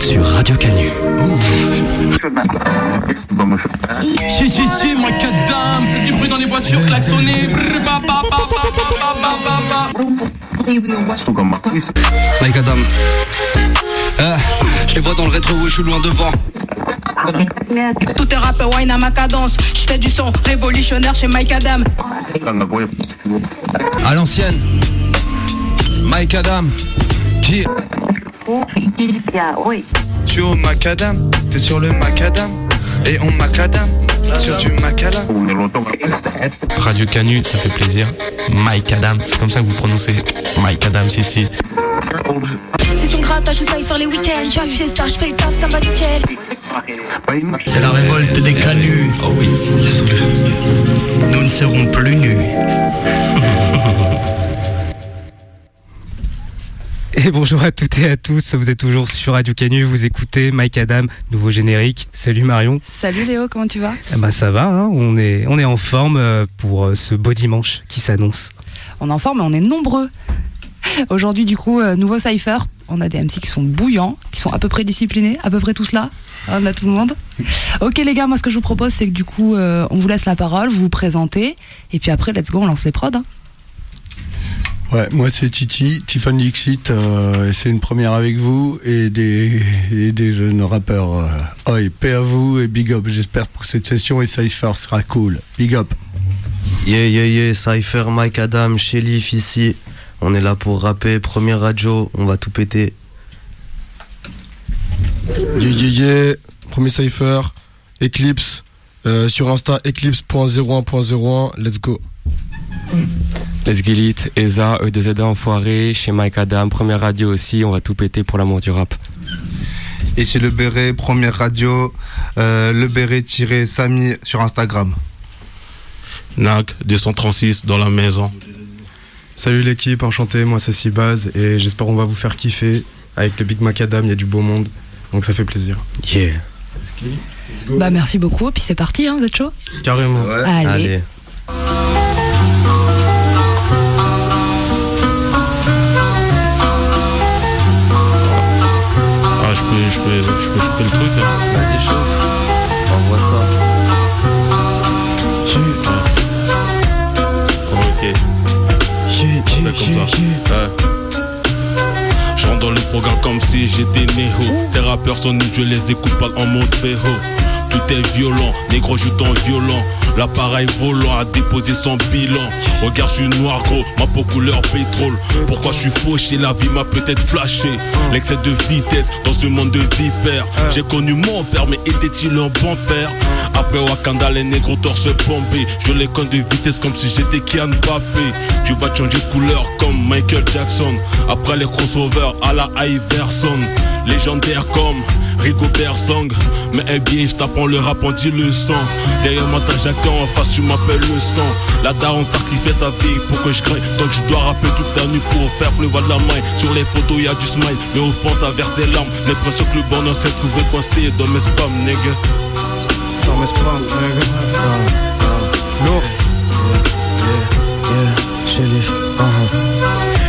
Sur Radio Canu. Si, si, si, moi, quatre dames, faites du bruit dans les voitures, klaxonnez. Mike Adam, euh, je les vois dans le rétro, où je suis loin devant. Tout est rap, wine à ma cadence. Je fais du son révolutionnaire chez Mike Adam. À l'ancienne, Mike Adam, qui. Je suis au macadam, t'es sur le macadam Et on macadam sur du macala Radio Canu, ça fait plaisir. Mike Adam, c'est comme ça que vous prononcez Mike Adam, si, si. C'est son grattage, je sais faire les week-ends. J'arrive chez Star, je fais le taf, ça va nickel. C'est la révolte des canuts. Oh oui, nous ne serons plus nus. Et bonjour à toutes et à tous, vous êtes toujours sur Radio Canu, vous écoutez Mike Adam, nouveau générique. Salut Marion. Salut Léo, comment tu vas? Eh ben ça va, hein, on, est, on est en forme euh, pour euh, ce beau dimanche qui s'annonce. On est en forme, mais on est nombreux. Aujourd'hui, du coup, euh, nouveau Cypher. On a des MC qui sont bouillants, qui sont à peu près disciplinés, à peu près tous là. On a tout le monde. Ok les gars, moi ce que je vous propose, c'est que du coup, on vous laisse la parole, vous vous présentez, et puis après, let's go, on lance les prods. hein. Ouais, moi c'est Titi, Tiffany Dixit, euh, et c'est une première avec vous et des, et des jeunes rappeurs. Euh, Oi, paix à vous et big up. J'espère pour cette session et Cypher sera cool. Big up. Yeah, yeah, yeah, Cypher, Mike Adam, Shelif ici. On est là pour rapper, première radio, on va tout péter. Yeah, yeah, yeah. Premier Cypher, Eclipse. Euh, sur Insta, eclipse.01.01. Let's go. Les Guilites, ESA, E2ZA Enfoiré, chez Mike Adam, première radio aussi, on va tout péter pour l'amour du rap. Et chez Le Béret, première radio euh, Le Béret-Samy sur Instagram NAC 236 dans la maison. Salut l'équipe, enchanté, moi c'est Sibaz et j'espère qu'on va vous faire kiffer. Avec le Big Macadam, il y a du beau monde, donc ça fait plaisir. Yeah. Bah merci beaucoup, puis c'est parti, hein, vous êtes chaud? Carrément. Allez. Peux, je peux, chauffer le truc là. Vas-y, chauffe. Envoie ça. Ok. On fait comme ça. Ouais. Je rentre dans le programme comme si j'étais Néo. Ces rappeurs sont nuls, je les écoute pas en mode véro. Tout violent, négro joue en violent. L'appareil volant a déposé son bilan. Regarde, je suis noir gros, ma peau couleur pétrole. Pourquoi je suis fauché, la vie m'a peut-être flashé. L'excès de vitesse dans ce monde de vipères. J'ai connu mon père, mais était-il un bon père? Après Wakanda, les négros torse bombé. Je les compte de vitesse comme si j'étais Kian Mbappé. Tu vas changer de couleur comme Michael Jackson. Après les crossovers à la Iverson. Légendaire comme Rigobert Song. Mais eh bien, je t'apprends le rap, on dit le sang. Derrière moi, t'as en face, tu m'appelles le sang. La daronne sacrifiait sa vie pour que je crée. Donc je dois rapper toute la nuit pour faire pleuvoir de la main. Sur les photos, y a du smile. Mais au fond, ça verse des larmes. L'impression que le bonheur s'est trouvé coincé dans mes spams, nigga. Dans mes spams, nigga.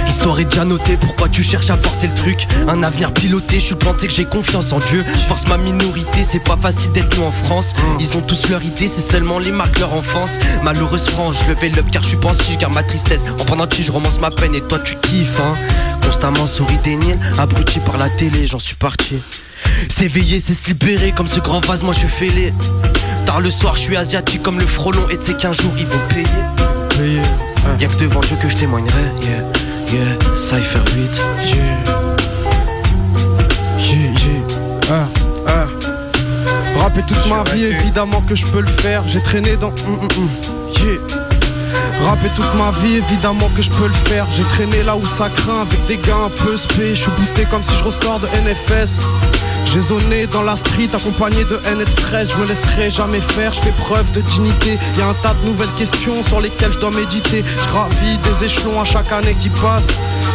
L'histoire est déjà notée, pourquoi tu cherches à forcer le truc? Un avenir piloté, je suis planté que j'ai confiance en Dieu. Force ma minorité, c'est pas facile d'être nous en France. Ils ont tous leur idée, c'est seulement les marques leur enfance. Malheureuse frange, je levais l'up car je suis pensif, je garde ma tristesse. En pendant que je romance ma peine et toi tu kiffes hein. Constamment souris des Nils, abruti par la télé, j'en suis parti. S'éveiller, c'est se libérer comme ce grand vase, moi je suis fêlé. Tard le soir, je suis asiatique comme le frelon Et tu sais qu'un jour ils vont Payer. Y'a que devant Dieu que je témoignerai, yeah, yeah, Cypher 8 Yeah. Yeah, yeah. Ah, ah. Rapper toute ma vie, évidemment que je peux le faire. J'ai traîné dans. hum, hum. Yeah. Rapper toute ma vie, évidemment que je peux le faire. J'ai traîné là où ça craint avec des gars un peu spé. Je suis boosté comme si je ressors de NFS. J'ai zoné dans la street accompagné de haine et de stress, je me laisserai jamais faire, je fais preuve de dignité. Y a un tas de nouvelles questions sur lesquelles je dois méditer. Je gravis des échelons à chaque année qui passe.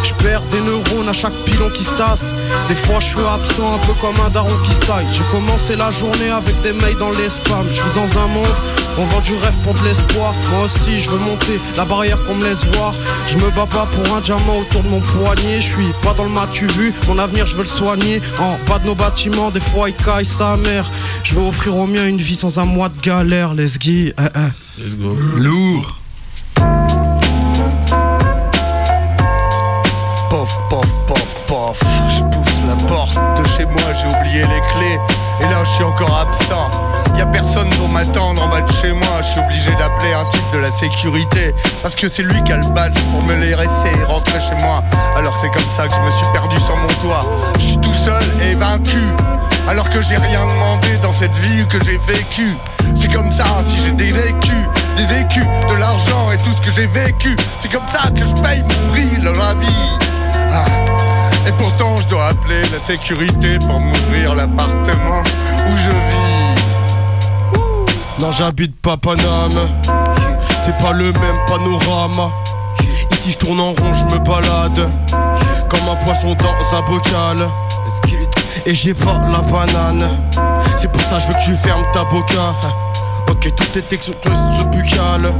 Je perds des neurones à chaque pilon qui se tasse. Des fois je suis absent un peu comme un daron qui se. J'ai commencé la journée avec des mails dans les spams. Je vis dans un monde On vend du rêve pour de l'espoir. Moi aussi, je veux monter la barrière qu'on me laisse voir. Je me bats pas pour un diamant autour de mon poignet. Je suis pas dans le mat, tu vu. Mon avenir, je veux le soigner. En bas de nos bâtiments, des fois, il caille sa mère. Je veux offrir au mien une vie sans un mois de galère. Let's go. Eh, eh. Let's go. Lourd. Pof, pof, pof, pof. Je pousse la porte de chez moi, j'ai oublié les clés. Et là, je suis encore absent. Chez moi. Je suis obligé d'appeler un type de la sécurité. Parce que c'est lui qui a le badge pour me les laisser rentrer chez moi. Alors c'est comme ça que je me suis perdu sans mon toit. Je suis tout seul et vaincu. Alors que j'ai rien demandé dans cette vie que j'ai vécue. C'est comme ça si j'ai des vécus, des écus, de l'argent et tout ce que j'ai vécu. C'est comme ça que je paye mon prix dans la vie. Ah. Et pourtant je dois appeler la sécurité pour m'ouvrir l'appartement où je vis. Non, j'habite pas Paname. C'est pas le même panorama. Ici, je tourne en rond, je me balade. Comme un poisson dans un bocal. Et j'ai pas la banane. C'est pour ça je veux que tu fermes ta boca. Ok, toutes les textes sont buccales.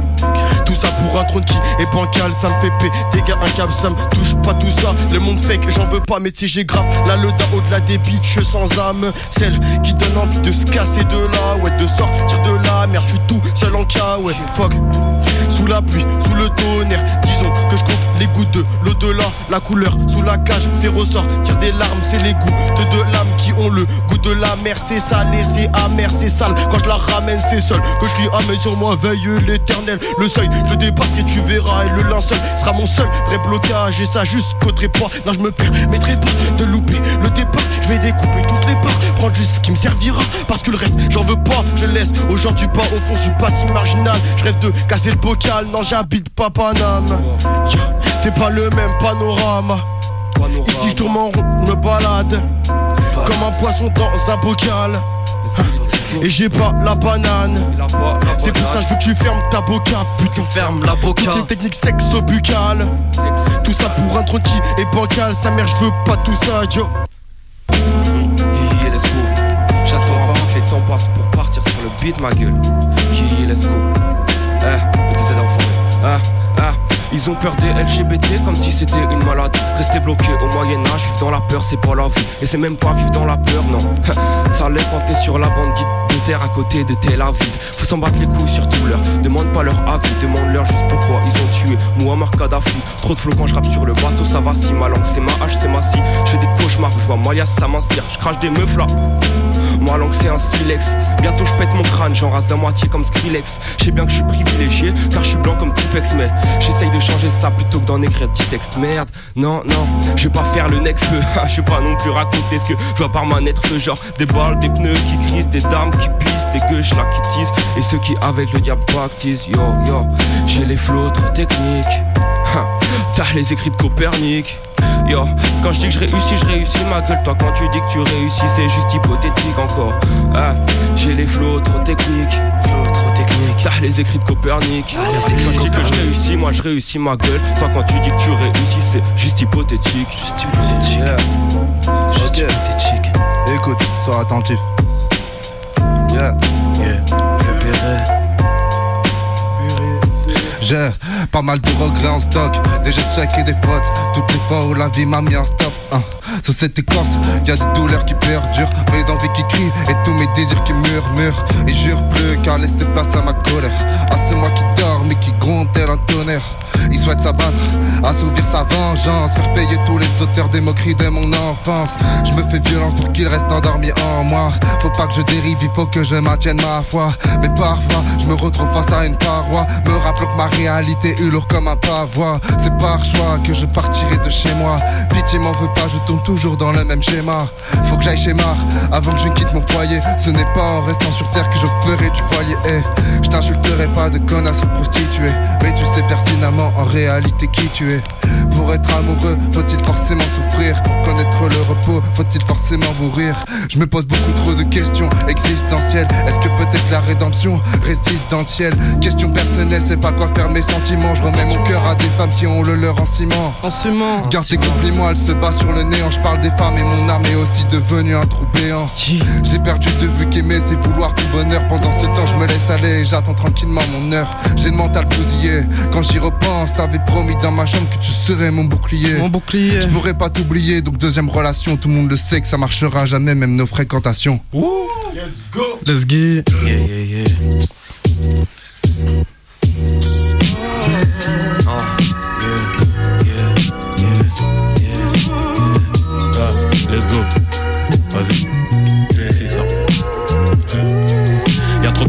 Tout ça pour un trône qui est bancal, ça me fait péter gars un câble, ça me touche pas tout ça. Le monde fake, j'en veux pas, mais si j'ai grave la le au-delà des bitches sans âme. Celle qui donne envie de se casser de là, ouais, de sortir de là. Merde, je suis tout seul en cas, ouais, fuck. Sous la pluie, sous le tonnerre, disons que je compte les gouttes de l'au-delà. La couleur sous la cage fait ressortir des larmes, c'est les goûts de deux lames qui ont le goût de la mer. C'est salé, c'est amer, c'est sale. Quand je la ramène, c'est seul que je crie Amen sur moi, veille l'éternel. Le seuil, je dépasse et tu verras. Et le linceul sera mon seul vrai blocage. Et ça jusqu'au trépas. Non, je me permettrai pas de louper le départ. Je vais découper toutes les parts, prendre juste ce qui me servira. Parce que le reste, j'en veux pas. Je laisse aujourd'hui pas. Au fond, je suis pas si marginal. Je rêve de casser le bocal. Non, j'habite pas Paname. C'est pas le même panorama. Ici, je tourne en rond, me balade. Comme un poisson dans un bocal. Et j'ai pas la banane C'est pour ça je veux que tu fermes ta boca Putain ferme la boca Toutes les techniques sexo buccales Tout ça pour un trône qui est bancal Sa mère je veux pas tout ça yo let's go. J'attends vraiment que les temps passent pour partir sur le beat, ma gueule. Let's go. Eh. Ah, ah. Ils ont peur des LGBT comme si c'était une maladie. Rester bloqué au Moyen-Âge, vivre dans la peur, c'est pas la vie. Et c'est même pas vivre dans la peur, non. Ça l'est quand t'es sur la bande de terre à côté de Tel Aviv. Faut s'en battre les couilles sur tout leur. Demande pas leur avis, demande-leur juste pourquoi ils ont tué Muammar Kadhafi. Trop de flots quand je rappe sur le bateau, ça va si ma langue, c'est ma hache, c'est ma scie. Je fais des cauchemars, je vois Maya, ça. Je crache des meufs là. Ma langue c'est un silex. Bientôt je pète mon crâne, j'en rase d'un moitié comme Skrillex. Je sais bien que je suis privilégié car je suis blanc comme Tipex Mais j'essaye de changer ça plutôt que d'en écrire petit texte. Merde, non, non, je vais pas faire le nec feu Je vais pas non plus raconter ce que je vois par ma feu Genre des balles, des pneus qui crissent, des dames qui pissent Des gueuches là qui tissent Et ceux qui avec le diable pactisent Yo, yo, j'ai les flots trop techniques T'as les écrits de Copernic Yo, quand je dis que je réussis, je réussis ma gueule. Toi, quand tu dis que tu réussis, c'est juste hypothétique encore. Ah, j'ai les flots trop techniques. Flow trop technique. T'as les écrits de Copernic. Ah, les quand je dis que je réussis, moi je réussis ma gueule. Toi, quand tu dis que tu réussis, c'est juste hypothétique. Juste hypothétique. Yeah. Juste hypothétique. Écoute, sois attentif. Yeah. Yeah. Le béret. J'ai pas mal de regrets en stock, des échecs et des fautes. Toutes les fois où la vie m'a mis en stop. hein. Sous cette écorce, y a des douleurs qui perdurent, mes envies qui crient et tous mes désirs qui murmurent. Et jure plus qu'à laisser place à ma colère, à ce moi qui dort mais qui gronde tel un tonnerre. Il souhaite s'abattre, assouvir sa vengeance, faire payer tous les auteurs des moqueries de mon enfance. Je me fais violence pour qu'il reste endormi en moi. Faut pas que je dérive, il faut que je maintienne ma foi. Mais parfois, je me retrouve face à une paroi, me rappelant que ma réalité est lourde comme un pavois. C'est par choix que je partirai de chez moi. Pitié m'en veut pas, je tourne toujours dans le même schéma. Faut que j'aille chez Mar avant que je ne quitte mon foyer. Ce n'est pas en restant sur terre que je ferai du foyer. Eh, je t'insulterai pas de connasse ou prostituée. Mais tu sais pertinemment en réalité qui tu es. Pour être amoureux, faut-il forcément souffrir? Pour connaître le repos, faut-il forcément mourir? Je me pose beaucoup trop de questions existentielles. Est-ce que peut-être la rédemption résidentielle? Question personnelle, c'est pas quoi faire mes sentiments. Je remets mon cœur à des femmes qui ont le leur en ciment. En ciment. Garde tes compliments, elle se bat sur le néant. Je parle des femmes et mon âme est aussi devenu un trou béant. J'ai perdu de vue qu'aimer c'est vouloir tout bonheur. Pendant ce temps, je me laisse aller et j'attends tranquillement mon heure. J'ai le mental bousillé. Quand j'y repense, t'avais promis dans ma chambre que tu serais mon bouclier. Mon bouclier. Je pourrais pas t'oublier, donc deuxième relation, tout le monde le sait que ça marchera jamais, même nos fréquentations. Let's go. Let's go. Yeah, yeah, yeah.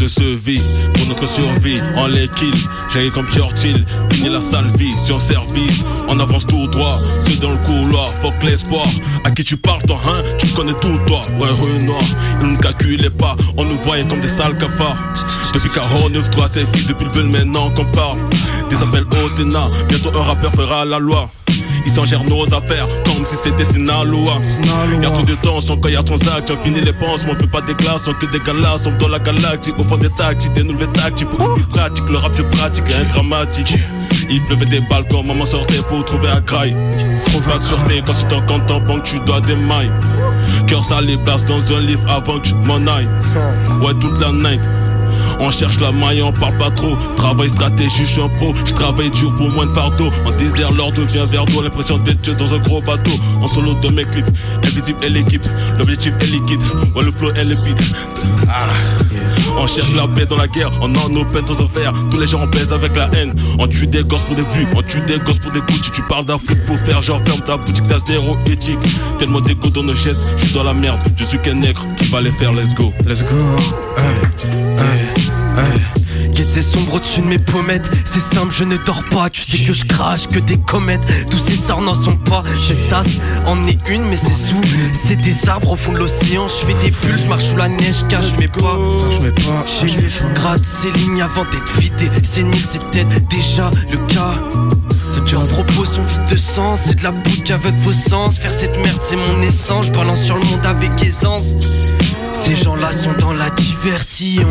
Pour notre survie. On les kill. J'ai comme Churchill. Fini la sale vie sur service. On avance tout droit. C'est dans le couloir. Fuck l'espoir. À qui tu parles, toi, hein? Tu connais tout, toi. Ouais, Renoir. Ils ne calculaient pas. On nous voyait comme des sales cafards. Depuis 49-3, c'est fils depuis le veulent maintenant qu'on parle. Des appels au Sénat. Bientôt un rappeur fera la loi. Ils s'en gèrent nos affaires comme si c'était Sinaloa. Y'a trop de temps sans quand y'a transaction. Fini les penses, on fait pas des classes, on que des galas, on dans la galaxie. Au fond des tactiques, des nouvelles tactiques. Beaucoup plus pratique, le rap je pratique et dramatique. Il pleuvait des balcons, maman sortait pour trouver un graille. Pas de sûreté quand c'est en banque, tu dois des mailles. Cœur salé, place dans un livre avant que je m'en aille. Ouais, toute la night. On cherche la maille, on parle pas trop. Travail stratégique, je suis un pro. Je travaille dur pour moins de fardeau. En désert, l'or devient vers d'eau. L'impression d'être Dieu dans un gros bateau. En solo de mes clips, invisible est l'équipe. L'objectif est liquide, ouais, le flow est le beat. Ah. On cherche la paix dans la guerre, on en peines dans un verre. Tous les gens on baise avec la haine. On tue des gosses pour des vues, on tue des gosses pour des coups. Tu parles d'un flip pour faire genre ferme ta boutique, t'as zéro éthique. Tellement d'égo dans nos gestes, je suis dans la merde. Je suis qu'un nègre qui va les faire, let's go. Let's go. C'est sombre au-dessus de mes pommettes. C'est simple je ne dors pas. Tu sais que je crache que des comètes. Tous ces sorts n'en sont pas. Je tasse en ai une mais c'est sous. C'est des arbres au fond de l'océan. Je fais des bulles je marche sous la neige cache mes pas. Je mets pas. J'ai lui gratte ces lignes avant d'être vidé. C'est nul c'est peut-être déjà le cas. Leurs propos sont vides de sens, c'est de la boucle avec vos sens. Faire cette merde, c'est mon essence. Je balance sur le monde avec aisance. Ces gens-là sont dans la diversion.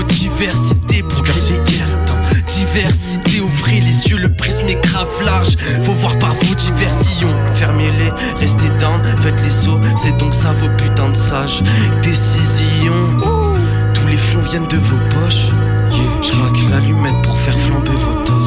Nos diversités pour créer des guerres dans diversité. Ouvrez les yeux, le prisme est grave large. Faut voir par vos diversions. Fermez-les, restez down, faites les sauts. C'est donc ça vos putains de sages décisions. Tous les fonds viennent de vos poches. Je raque l'allumette pour faire flamber vos torches.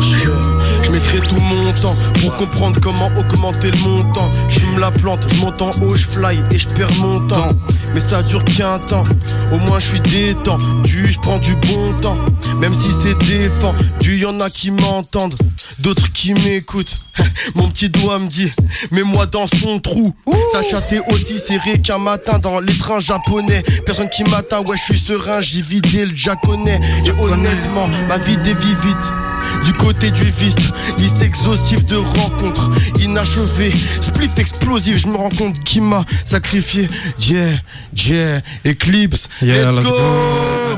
Je mettrai tout mon temps pour comprendre comment augmenter le montant. Je me la plante, je monte en haut, je fly et je perds mon temps. Mais ça dure qu'un temps, au moins je suis détendu, je prends du bon temps. Même si c'est défendu, y en a qui m'entendent, d'autres qui m'écoutent. Mon petit doigt me dit, mets-moi dans son trou. Ça aussi serré qu'un matin dans les trains japonais. Personne qui m'atteint, ouais, je suis serein, j'ai vidé le japonais. Et honnêtement, ma vie dévie vite. Du côté du vice, liste exhaustive de rencontres inachevées, spliff explosif, je me rends compte qui m'a sacrifié. Yeah, yeah, Eclipse, Yeah, let's, let's go. go.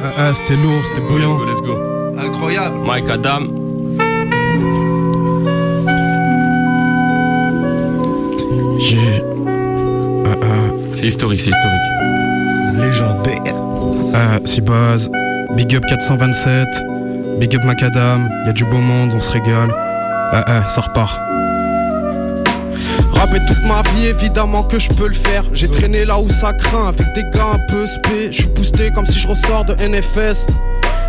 Ah, ah, c'était lourd, c'était bouillant. Let's go, let's go. Incroyable. Mike Adam. Yeah. Ah, ah. C'est historique, c'est historique. Légendaire. Ah, si base. Big up 427. Big up Macadam. Y a du beau monde, on se régale. Ah, ah, ça repart. Rapper toute ma vie, évidemment que je peux le faire. J'ai traîné là où ça craint, avec des gars un peu spé. Je suis boosté comme si je ressors de NFS.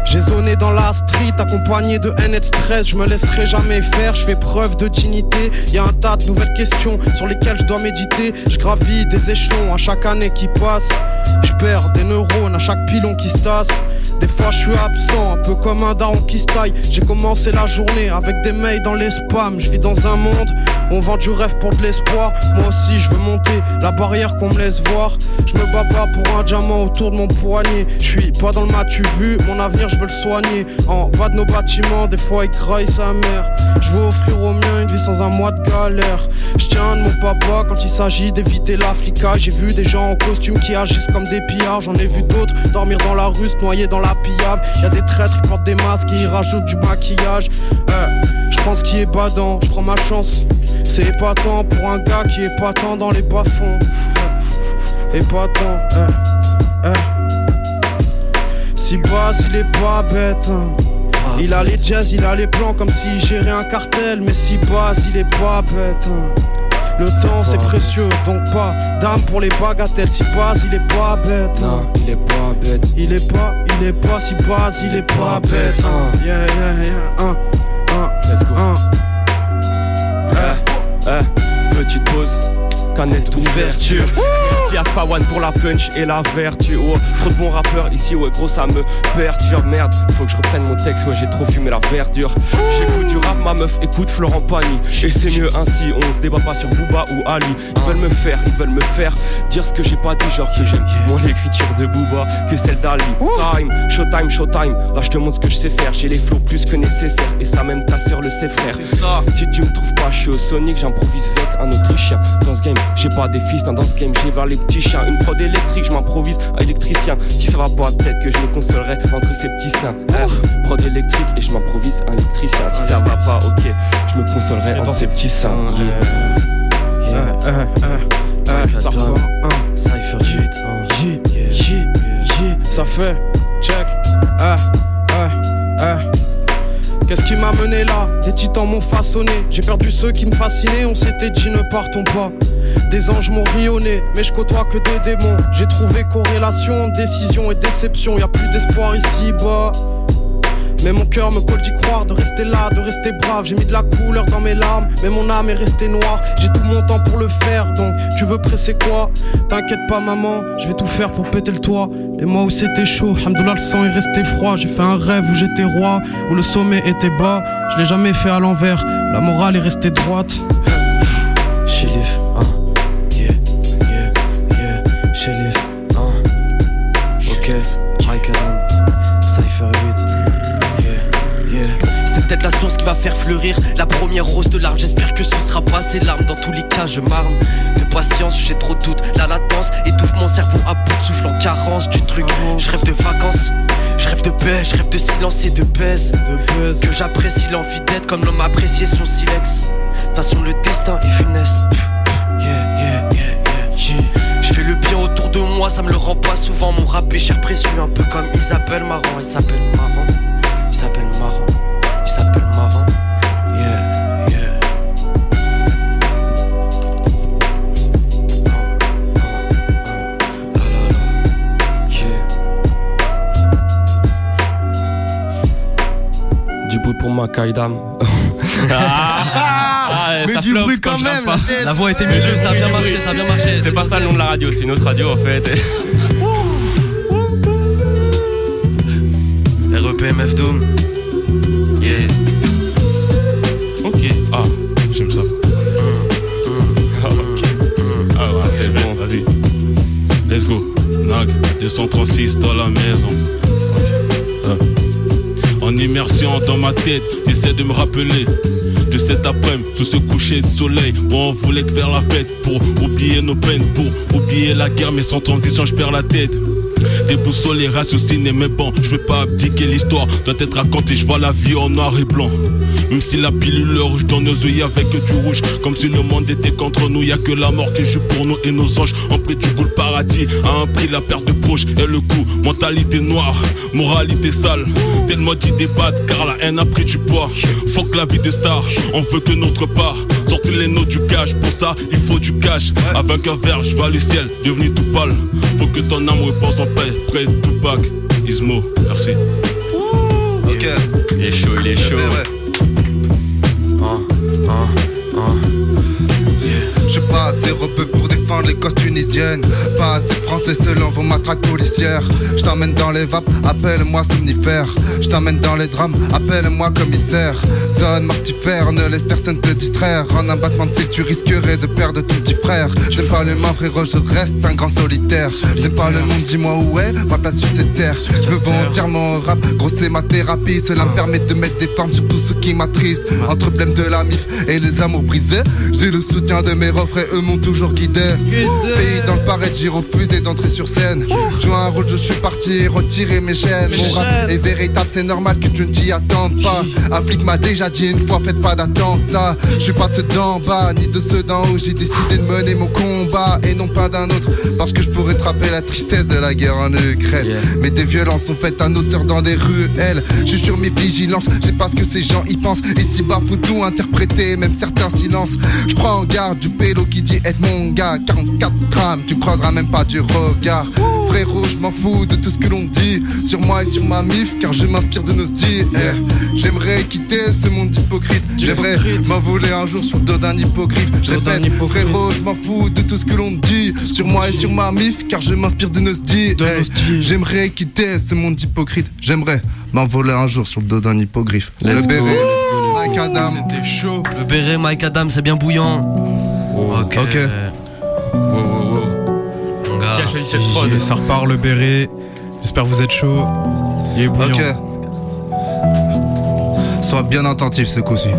J'ai zoné dans la street, accompagné de haine et stress. Je me laisserai jamais faire, je fais preuve de dignité. Y a un tas de nouvelles questions sur lesquelles je dois méditer. Je gravis des échelons à chaque année qui passe. Je perds des neurones à chaque pilon qui se tasse. Des fois je suis absent, un peu comme un daron qui se taille. J'ai commencé la journée avec des mails dans les spams. Je vis dans un monde, on vend du rêve pour de l'espoir. Moi aussi je veux monter la barrière qu'on me laisse voir. Je me bats pas pour un diamant autour de mon poignet. Je suis pas dans le tu vu, mon avenir je veux le soigner. En bas de nos bâtiments, des fois il craille sa mère. Je veux offrir aux miens une vie sans un mois de galère. Je tiens de mon papa quand il s'agit d'éviter la. J'ai vu des gens en costume qui agissent comme des pillards. J'en ai vu d'autres dormir dans la rue, se noyer dans la pillave. Y a des traîtres qui portent des masques et ils rajoutent du maquillage. Euh, je pense qu'il est badant, je prends ma chance. C'est épatant pour un gars qui est épatant dans les bas-fonds. Épatant, euh, euh. Si basse, il est pas bête. hein. Il a les jazz, il a les plans comme s'il gérait un cartel. Mais si basse, il est pas bête. hein. Le temps c'est précieux, donc pas d'âme pour les bagatelles. Si base, il est pas bête. Non, il est pas bête. Il est pas, il est pas si base, il est pas bête. hein. Yeah, yeah, yeah. Un, Let's go. un. Eh, eh, petite pause. Canette ouverture. Merci à Fawan pour la punch et la vertu. Oh, trop de bons rappeurs ici, ouais, gros, ça me perturbe. Merde, faut que je reprenne mon texte, ouais, j'ai trop fumé la verdure. J'écoute du rap, ma meuf écoute Florent Pagny. Et c'est mieux ainsi, on se débat pas sur Booba ou Ali. Ils veulent me faire, ils veulent me faire dire ce que j'ai pas dit, genre que j'aime moins l'écriture de Booba que celle d'Ali. Time, showtime, showtime. Là, je te montre ce que je sais faire. J'ai les flots plus que nécessaire. Et ça, même ta sœur le sait, frère. ça. Si tu me trouves pas, je suis au Sonic, j'improvise avec un Autrichien. Dans ce game, j'ai pas des fils, dans ce game, j'ai vers les petits chiens. Une prod électrique, je m'improvise à électricien. Si ça va pas, peut-être que je me consolerai entre ces petits seins. Prod électrique et je m'improvise un électricien. Si ça va pas, ok, je me consolerai entre ces petits seins. Cypher J, J, J, ça fait check. Eh, eh, eh. Qu'est-ce qui m'a mené là Des titans m'ont façonné. J'ai perdu ceux qui me fascinaient. On s'était dit ne partons pas. Des anges m'ont rionné, mais je côtoie que des démons. J'ai trouvé corrélation, décision et déception. Y a plus d'espoir ici bas. Mais mon cœur me colle d'y croire, de rester là, de rester brave. J'ai mis de la couleur dans mes larmes, mais mon âme est restée noire. J'ai tout mon temps pour le faire, donc tu veux presser quoi? T'inquiète pas, maman, je vais tout faire pour péter le toit. Les mois où c'était chaud, Hamdoullah, le sang est resté froid. J'ai fait un rêve où j'étais roi, où le sommet était bas. Je l'ai jamais fait à l'envers, la morale est restée droite. Va faire fleurir la première rose de l'arbre. J'espère que ce sera pas ces larmes. Dans tous les cas, je m'arme de patience. J'ai trop de doutes. La latence étouffe mon cerveau à bout de souffle en carence du truc. Je rêve de vacances. Je rêve de paix, je rêve de silence et de baise. Que j'apprécie l'envie d'être comme l'homme appréciait son silex. De toute façon, le destin est funeste. Yeah, yeah, yeah. Je fais le bien autour de moi, ça me le rend pas souvent. Mon rap est cher précieux, un peu comme Isabelle Marant. Il s'appelle Marant. Kaidam. Ah, Mais ça du bruit quand même, pas. la tête. La voix était mieux, ça a bien marché, ça a bien marché. C'est pas ça le nom de la radio, c'est une autre radio en fait. REPMF Doom. Yeah. Ok, ah, j'aime ça. Ah, ok. Ah, ouais, c'est bon, vas-y. Let's go. Nag, 236 dans la maison. En immersion dans ma tête, j'essaie de me rappeler de cet après-midi sous ce coucher de soleil où on voulait que faire la fête pour oublier nos peines, pour oublier la guerre, mais sans transition, je perds la tête. Déboussolé, raciociné, mais bon, je peux pas abdiquer l'histoire, doit être racontée, je vois la vie en noir et blanc. Même si la pilule rouge dans nos yeux avec du rouge, comme si le monde était contre nous, y a que la mort qui joue pour nous et nos anges. Ont pris du coup le paradis, à un prix la perte de proche et le coup, mentalité noire, moralité sale, tellement d'y débattent car la haine a pris du poids. Faut que la vie de star, on veut que notre part, sortir les notes du cash, pour ça il faut du cash. Avec un verre, je vois le ciel, devenu tout pâle. Faut que ton âme repose en paix, près de Tupac, Ismo, merci. Ok. Il est chaud, il est chaud. Je suis pas assez rebeu pour défendre les causes tunisiennes Pas assez français selon vos matraques policières Je t'emmène dans les vapes, appelle-moi somnifère Je t'emmène dans les drames, appelle-moi commissaire. Zone mortifère, ne laisse personne te distraire. En un battement de cils tu risquerais de perdre ton petit frère. J'aime pas le monde frérot, je reste un grand solitaire. J'aime pas le monde, dis-moi où est ma place sur cette terre. Je me vends entièrement au rap, gros c'est ma thérapie. Cela me permet de mettre des formes sur tout ce qui m'attriste. Entre blême de la mif et les amours brisés J'ai le soutien de mes refrains, eux m'ont toujours guidé. Pays dans le paraître, j'ai refusé d'entrer sur scène. Joue un rôle, je suis parti retirer mes chaînes. Mon rap est véritable, c'est normal que tu ne t'y attendes pas. Un flic m'a déjà dit une fois, faites pas d'attentat. Je suis pas de ceux d'en bas, ni de ceux d'en haut. J'ai décidé de mener mon combat et non pas d'un autre. Parce que je pourrais trapper la tristesse de la guerre en Ukraine. Mais des violences sont faites à nos sœurs dans des ruelles. Je suis sur mes vigilances, je sais pas ce que ces gens y pensent. Ici bas, faut tout interpréter, même certains silences. Je prends en garde du pélo qui dit être mon gars. 44 grammes, tu croiseras même pas du regard. Frérot, je m'en fous de tout ce que l'on dit sur moi et sur ma mif, car je m'inspire de nos dits. Eh, J'aimerais quitter ce monde hypocrite. J'aimerais m'envoler un jour sur le dos d'un hypocrite. Je répète, frérot, je m'en fous de tout ce que l'on dit sur moi et sur ma mif, car je m'inspire de nos dits. Eh, J'aimerais quitter ce monde hypocrite. J'aimerais m'envoler un jour sur le dos d'un hippogriffe. Le béret. Mike Adam. C'était chaud. Le béret Mike Adam, c'est bien bouillant. Ok. Ok. Mon gars. Qui a choisi cette prod Ça repart le béret. J'espère que vous êtes chaud. Il est bouillant. Ok. Sois bien attentif ce coup-ci.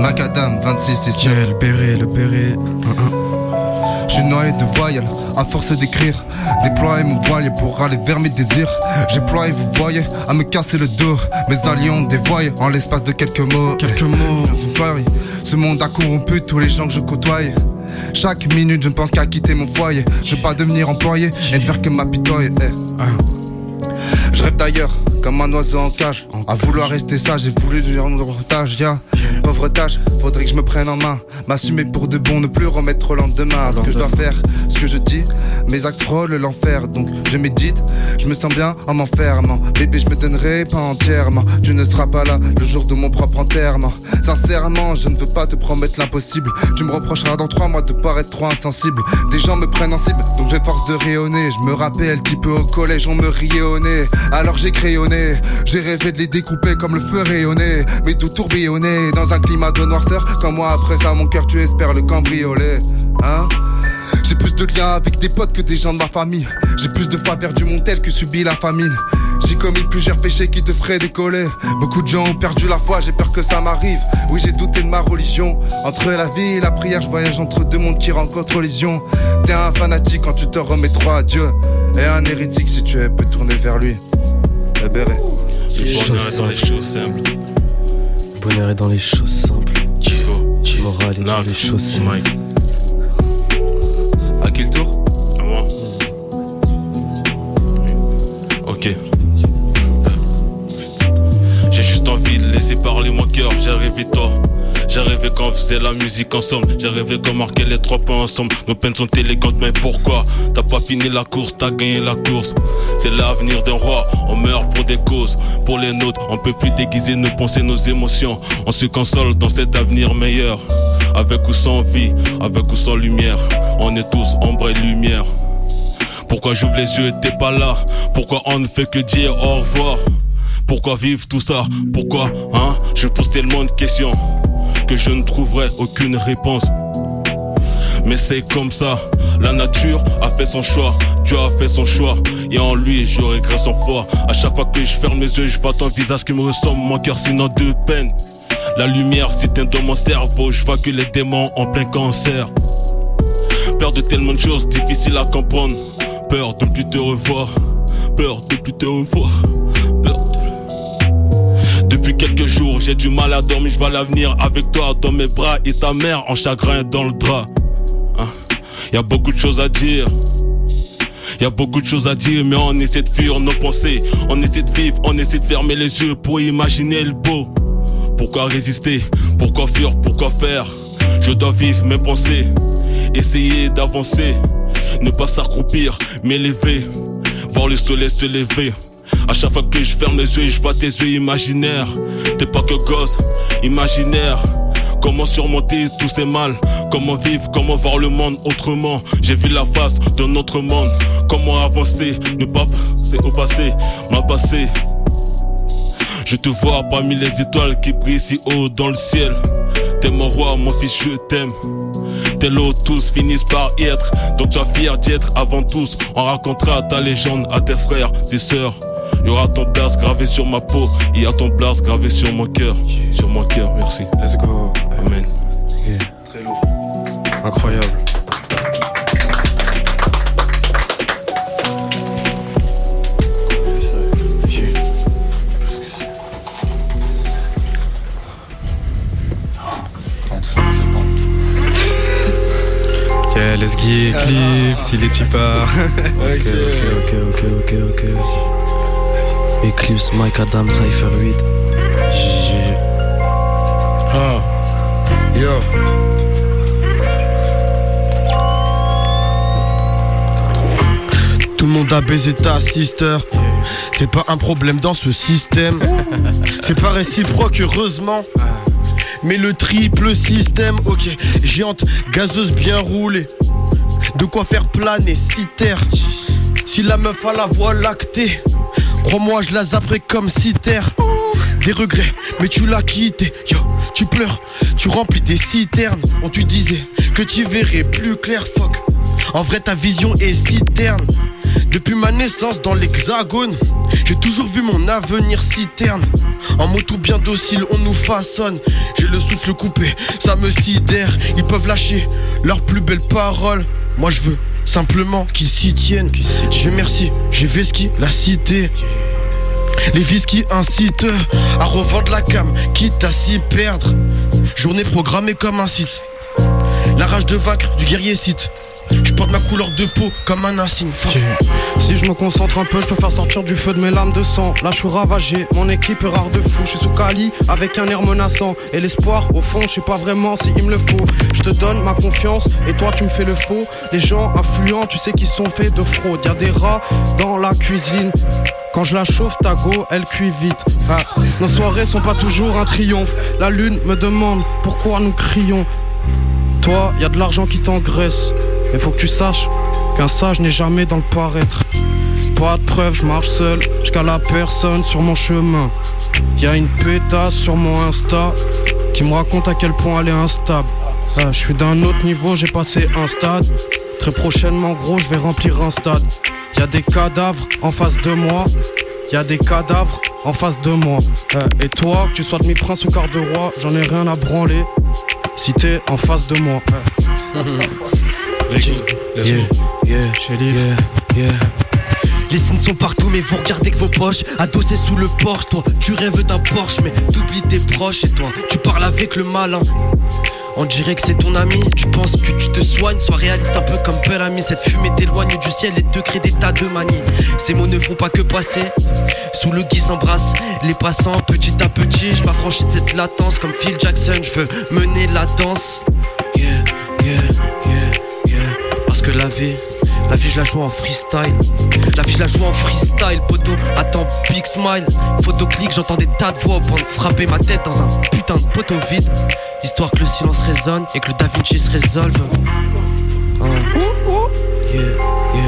Macadam 26 6 Le béret, le béret. Je suis noyé de voyelles, à force d'écrire. Déployer mon voilier pour aller vers mes désirs. J'ai ployé, vous voyez, à me casser le dos. Mes alliés ont dévoyé en l'espace de quelques mots. Quelques mots. Ce monde a corrompu tous les gens que je côtoie. Chaque minute, je ne pense qu'à quitter mon foyer. Je veux pas devenir employé et ne faire que m'apitoyer. eh. Je rêve d'ailleurs, comme un oiseau en cage. À vouloir rester sage, j'ai voulu devenir un otage. Yeah. Pauvre tâche, faudrait que je me prenne en main. M'assumer pour de bon, ne plus remettre au lendemain. Ce que je dois faire, ce que je dis, mes actes frôlent l'enfer. Donc je médite, je me sens bien en m'enfermant. Bébé, je me donnerai pas entièrement. Tu ne seras pas là le jour de mon propre enterrement. Sincèrement, je ne veux pas te promettre l'impossible. Tu me reprocheras dans trois mois de paraître trop insensible. Des gens me prennent en cible, donc j'ai force de rayonner. Je me rappelle, petit peu au collège, on me riait au nez. Alors j'ai crayonné, j'ai rêvé de les découper comme le feu rayonné. Mais tout tourbillonné dans un climat de noirceur. Comme moi, après ça, mon cœur, tu espères le cambrioler. Hein? J'ai plus de liens avec des potes que des gens de ma famille. J'ai plus de fois perdu mon tel que subi la famine. J'ai commis plusieurs péchés qui te feraient décoller. Beaucoup de gens ont perdu la foi, j'ai peur que ça m'arrive. Oui, j'ai douté de ma religion. Entre la vie et la prière, je voyage entre deux mondes qui rencontrent collision. T'es un fanatique quand tu te remets trop à Dieu. Et un hérétique si tu es, peux tourner vers lui. Le bonheur est dans les choses simples. Bonheur est dans les choses simples. Morale est dans les choses simples. À qui le tour À moi. Ok. J'ai juste envie de laisser parler mon cœur. J'ai rêvé toi. J'ai rêvé quand on faisait la musique ensemble. J'ai rêvé qu'on marquait les trois points ensemble. Nos peines sont élégantes, mais pourquoi? T'as pas fini la course, t'as gagné la course. C'est l'avenir d'un roi. On meurt pour des causes, pour les nôtres. On peut plus déguiser nos pensées, nos émotions. On se console dans cet avenir meilleur. Avec ou sans vie, avec ou sans lumière. On est tous ombre et lumière. Pourquoi j'ouvre les yeux, t'es pas là? Pourquoi on ne fait que dire au revoir? Pourquoi vivre tout ça? Pourquoi, hein? Je pose tellement de questions que je ne trouverai aucune réponse. Mais c'est comme ça, la nature a fait son choix, Dieu a fait son choix, et en lui je regrette son foi. À chaque fois que je ferme les yeux, je vois ton visage qui me ressemble, mon cœur sinon de peine. La lumière s'éteint dans mon cerveau, je vois que les démons en plein cancer. Peur de tellement de choses difficiles à comprendre, peur de plus te revoir, peur de plus te revoir. Depuis quelques jours, j'ai du mal à dormir, je vois l'avenir avec toi dans mes bras et ta mère en chagrin dans le drap. Hein? Y a beaucoup de choses à dire. Y a beaucoup de choses à dire, mais on essaie de fuir nos pensées. On essaie de vivre, on essaie de fermer les yeux pour imaginer le beau. Pourquoi résister? Pourquoi fuir? Pourquoi faire? Je dois vivre mes pensées, essayer d'avancer, ne pas s'accroupir, m'élever, voir le soleil se lever. À chaque fois que je ferme les yeux, je vois tes yeux imaginaires. T'es pas que gosse, imaginaire. Comment surmonter tous ces mal? Comment vivre, comment voir le monde autrement? J'ai vu la face de notre monde. Comment avancer, ne pas passer au passé, m'a passé? Je te vois parmi les étoiles qui brillent si haut dans le ciel. T'es mon roi, mon fils, je t'aime. Tes lots tous finissent par y être. Donc sois fier d'y être avant tous. On racontera ta légende à tes frères, tes sœurs y aura ton blast gravé sur ma peau, y a ton blast gravé sur mon cœur. Sur mon cœur, merci. Let's go. Amen. Très lourd. Incroyable. Ok. let's get clips, il est tu pars. ok, ok, ok, ok, ok. Eclipse, Mike Adam, Cypher 8. GG. Ah, yo. Tout le monde a baisé ta sister. C'est pas un problème dans ce système. C'est pas réciproque, heureusement. Mais le triple système, ok. Géante, gazeuse bien roulée. De quoi faire planer, si terre. Si la meuf a la voix lactée, crois-moi, je la zapperai comme si terre. Des regrets, mais tu l'as quitté. Yo, tu pleures, tu remplis tes citernes. On te disait que tu verrais plus clair, fuck. En vrai, ta vision est si terne. Depuis ma naissance dans l'hexagone, j'ai toujours vu mon avenir si terne. En moto bien docile, on nous façonne. J'ai le souffle coupé, ça me sidère. Ils peuvent lâcher leurs plus belles paroles. Moi, je veux simplement qu'ils s'y tiennent. Je merci, j'ai Veski, la cité. Les vis qui incitent à revendre la cam, quitte à s'y perdre. Journée programmée comme un site. La rage de vaincre du guerrier site. Porte ma couleur de peau comme un insigne. Si je me concentre un peu, je peux faire sortir du feu de mes lames de sang. Là, je suis ravagé, mon équipe est rare de fou. Je suis sous Cali avec un air menaçant. Et l'espoir, au fond, je sais pas vraiment si il me le faut. Je te donne ma confiance et toi, tu me fais le faux. Les gens influents, tu sais qu'ils sont faits de fraude. Y a des rats dans la cuisine. Quand je la chauffe, ta go, elle cuit vite. Ah, nos soirées sont pas toujours un triomphe. La lune me demande pourquoi nous crions. Toi, y a de l'argent qui t'engraisse. Mais faut que tu saches qu'un sage n'est jamais dans le paraître. Pas de preuve, je marche seul, la personne sur mon chemin. Y a une pétasse sur mon Insta qui me raconte à quel point elle est instable. Ah, je suis d'un autre niveau, j'ai passé un stade. Très prochainement, gros, je vais remplir un stade. Y a des cadavres en face de moi. Y a des cadavres en face de moi. Eh, et toi, que tu sois demi-prince ou quart de roi, j'en ai rien à branler. Si t'es en face de moi. Yeah, yeah, yeah, yeah. Les signes sont partout, mais vous regardez que vos poches. Adossé sous le porche, toi, tu rêves d'un Porsche, mais t'oublies tes proches et toi, tu parles avec le malin. On dirait que c'est ton ami, tu penses que tu te soignes, sois réaliste un peu comme Bellamy. Cette fumée t'éloigne du ciel et te crée des tas de manies. Ces mots ne font pas que passer. Sous le gui s'embrasse les passants petit à petit. Je m'affranchis de cette latence comme Phil Jackson. Je veux mener la danse. Yeah, yeah. La vie. La vie je la joue en freestyle La vie je la joue en freestyle Poto attends big smile Photo clic j'entends des tas de voix au point de frapper ma tête dans un putain de poteau vide Histoire que le silence résonne et que le Da Vinci se résolve Hein. Yeah, yeah,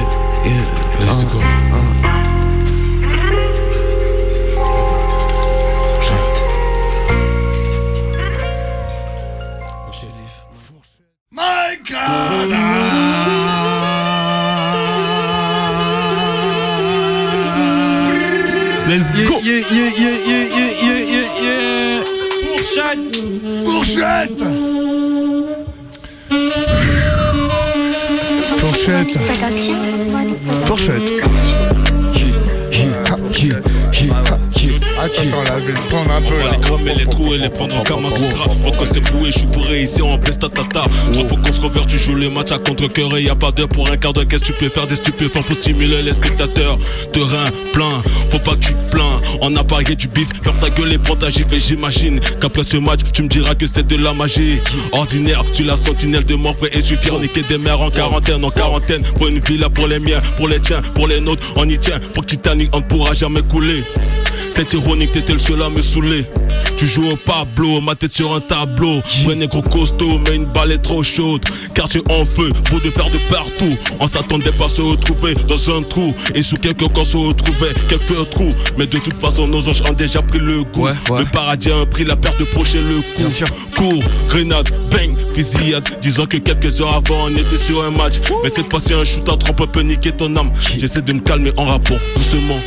yeah Let's go. hein. Fourchette! Prendre un peu On va là. les cramer, les trous et les prendre en Kamasutra. Pourquoi c'est boué, je suis bourré ici en pestatata. Trop pour qu'on se reverse, tu joues les matchs à contre-cœur et y a pas d'heure pour un quart d'heure. Qu'est-ce que tu peux faire des stupéfiants pour stimuler les spectateurs? Terrain plein, faut pas que tu te plains. On a parié du bif, ferme ta gueule et prends ta gifle. Et j'imagine qu'après ce match, tu me diras que c'est de la magie. Ordinaire, tu la sentinelle de mon frère et suis fier. Niquer des mères en quarantaine, en quarantaine. Pour une villa pour les miens, pour les tiens, pour les nôtres. On y tient, faut que Titanic, on ne pourra jamais couler. C'est ironique, t'étais le seul à me saouler. Tu joues au Pablo, ma tête sur un tableau. Ouais, négro costaud, mais une balle est trop chaude. Quartier en feu, pour de faire de partout. On s'attendait pas à se retrouver dans un trou. Et sous quelques corps se retrouvaient quelques trous. Mais de toute façon, nos anges ont déjà pris le goût. Le paradis a pris la perte de procher le coup. Cours, grenade, bang, fusillade. Disant que quelques heures avant, on était sur un match. Mais cette fois-ci, un shoot à trompe peut niquer ton âme. J'essaie de me calmer en rapport, doucement.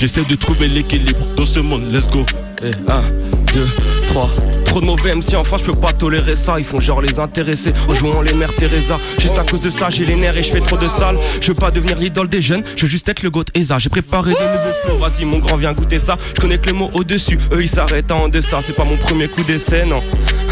J'essaie de trouver l'équilibre dans ce monde, let's go. Eh, 1, 2, 3. Trop de mauvais MC, enfin je peux pas tolérer ça. Ils font genre les intéressés en jouant les mères Teresa. Juste à cause de ça, j'ai les nerfs et je fais trop de sale. Je veux pas devenir l'idole des jeunes, je veux juste être le goat Eza. J'ai préparé de nouveaux flots, vas-y mon grand, viens goûter ça. Je connais que le mot au-dessus, eux ils s'arrêtent en deçà. C'est pas mon premier coup d'essai, non.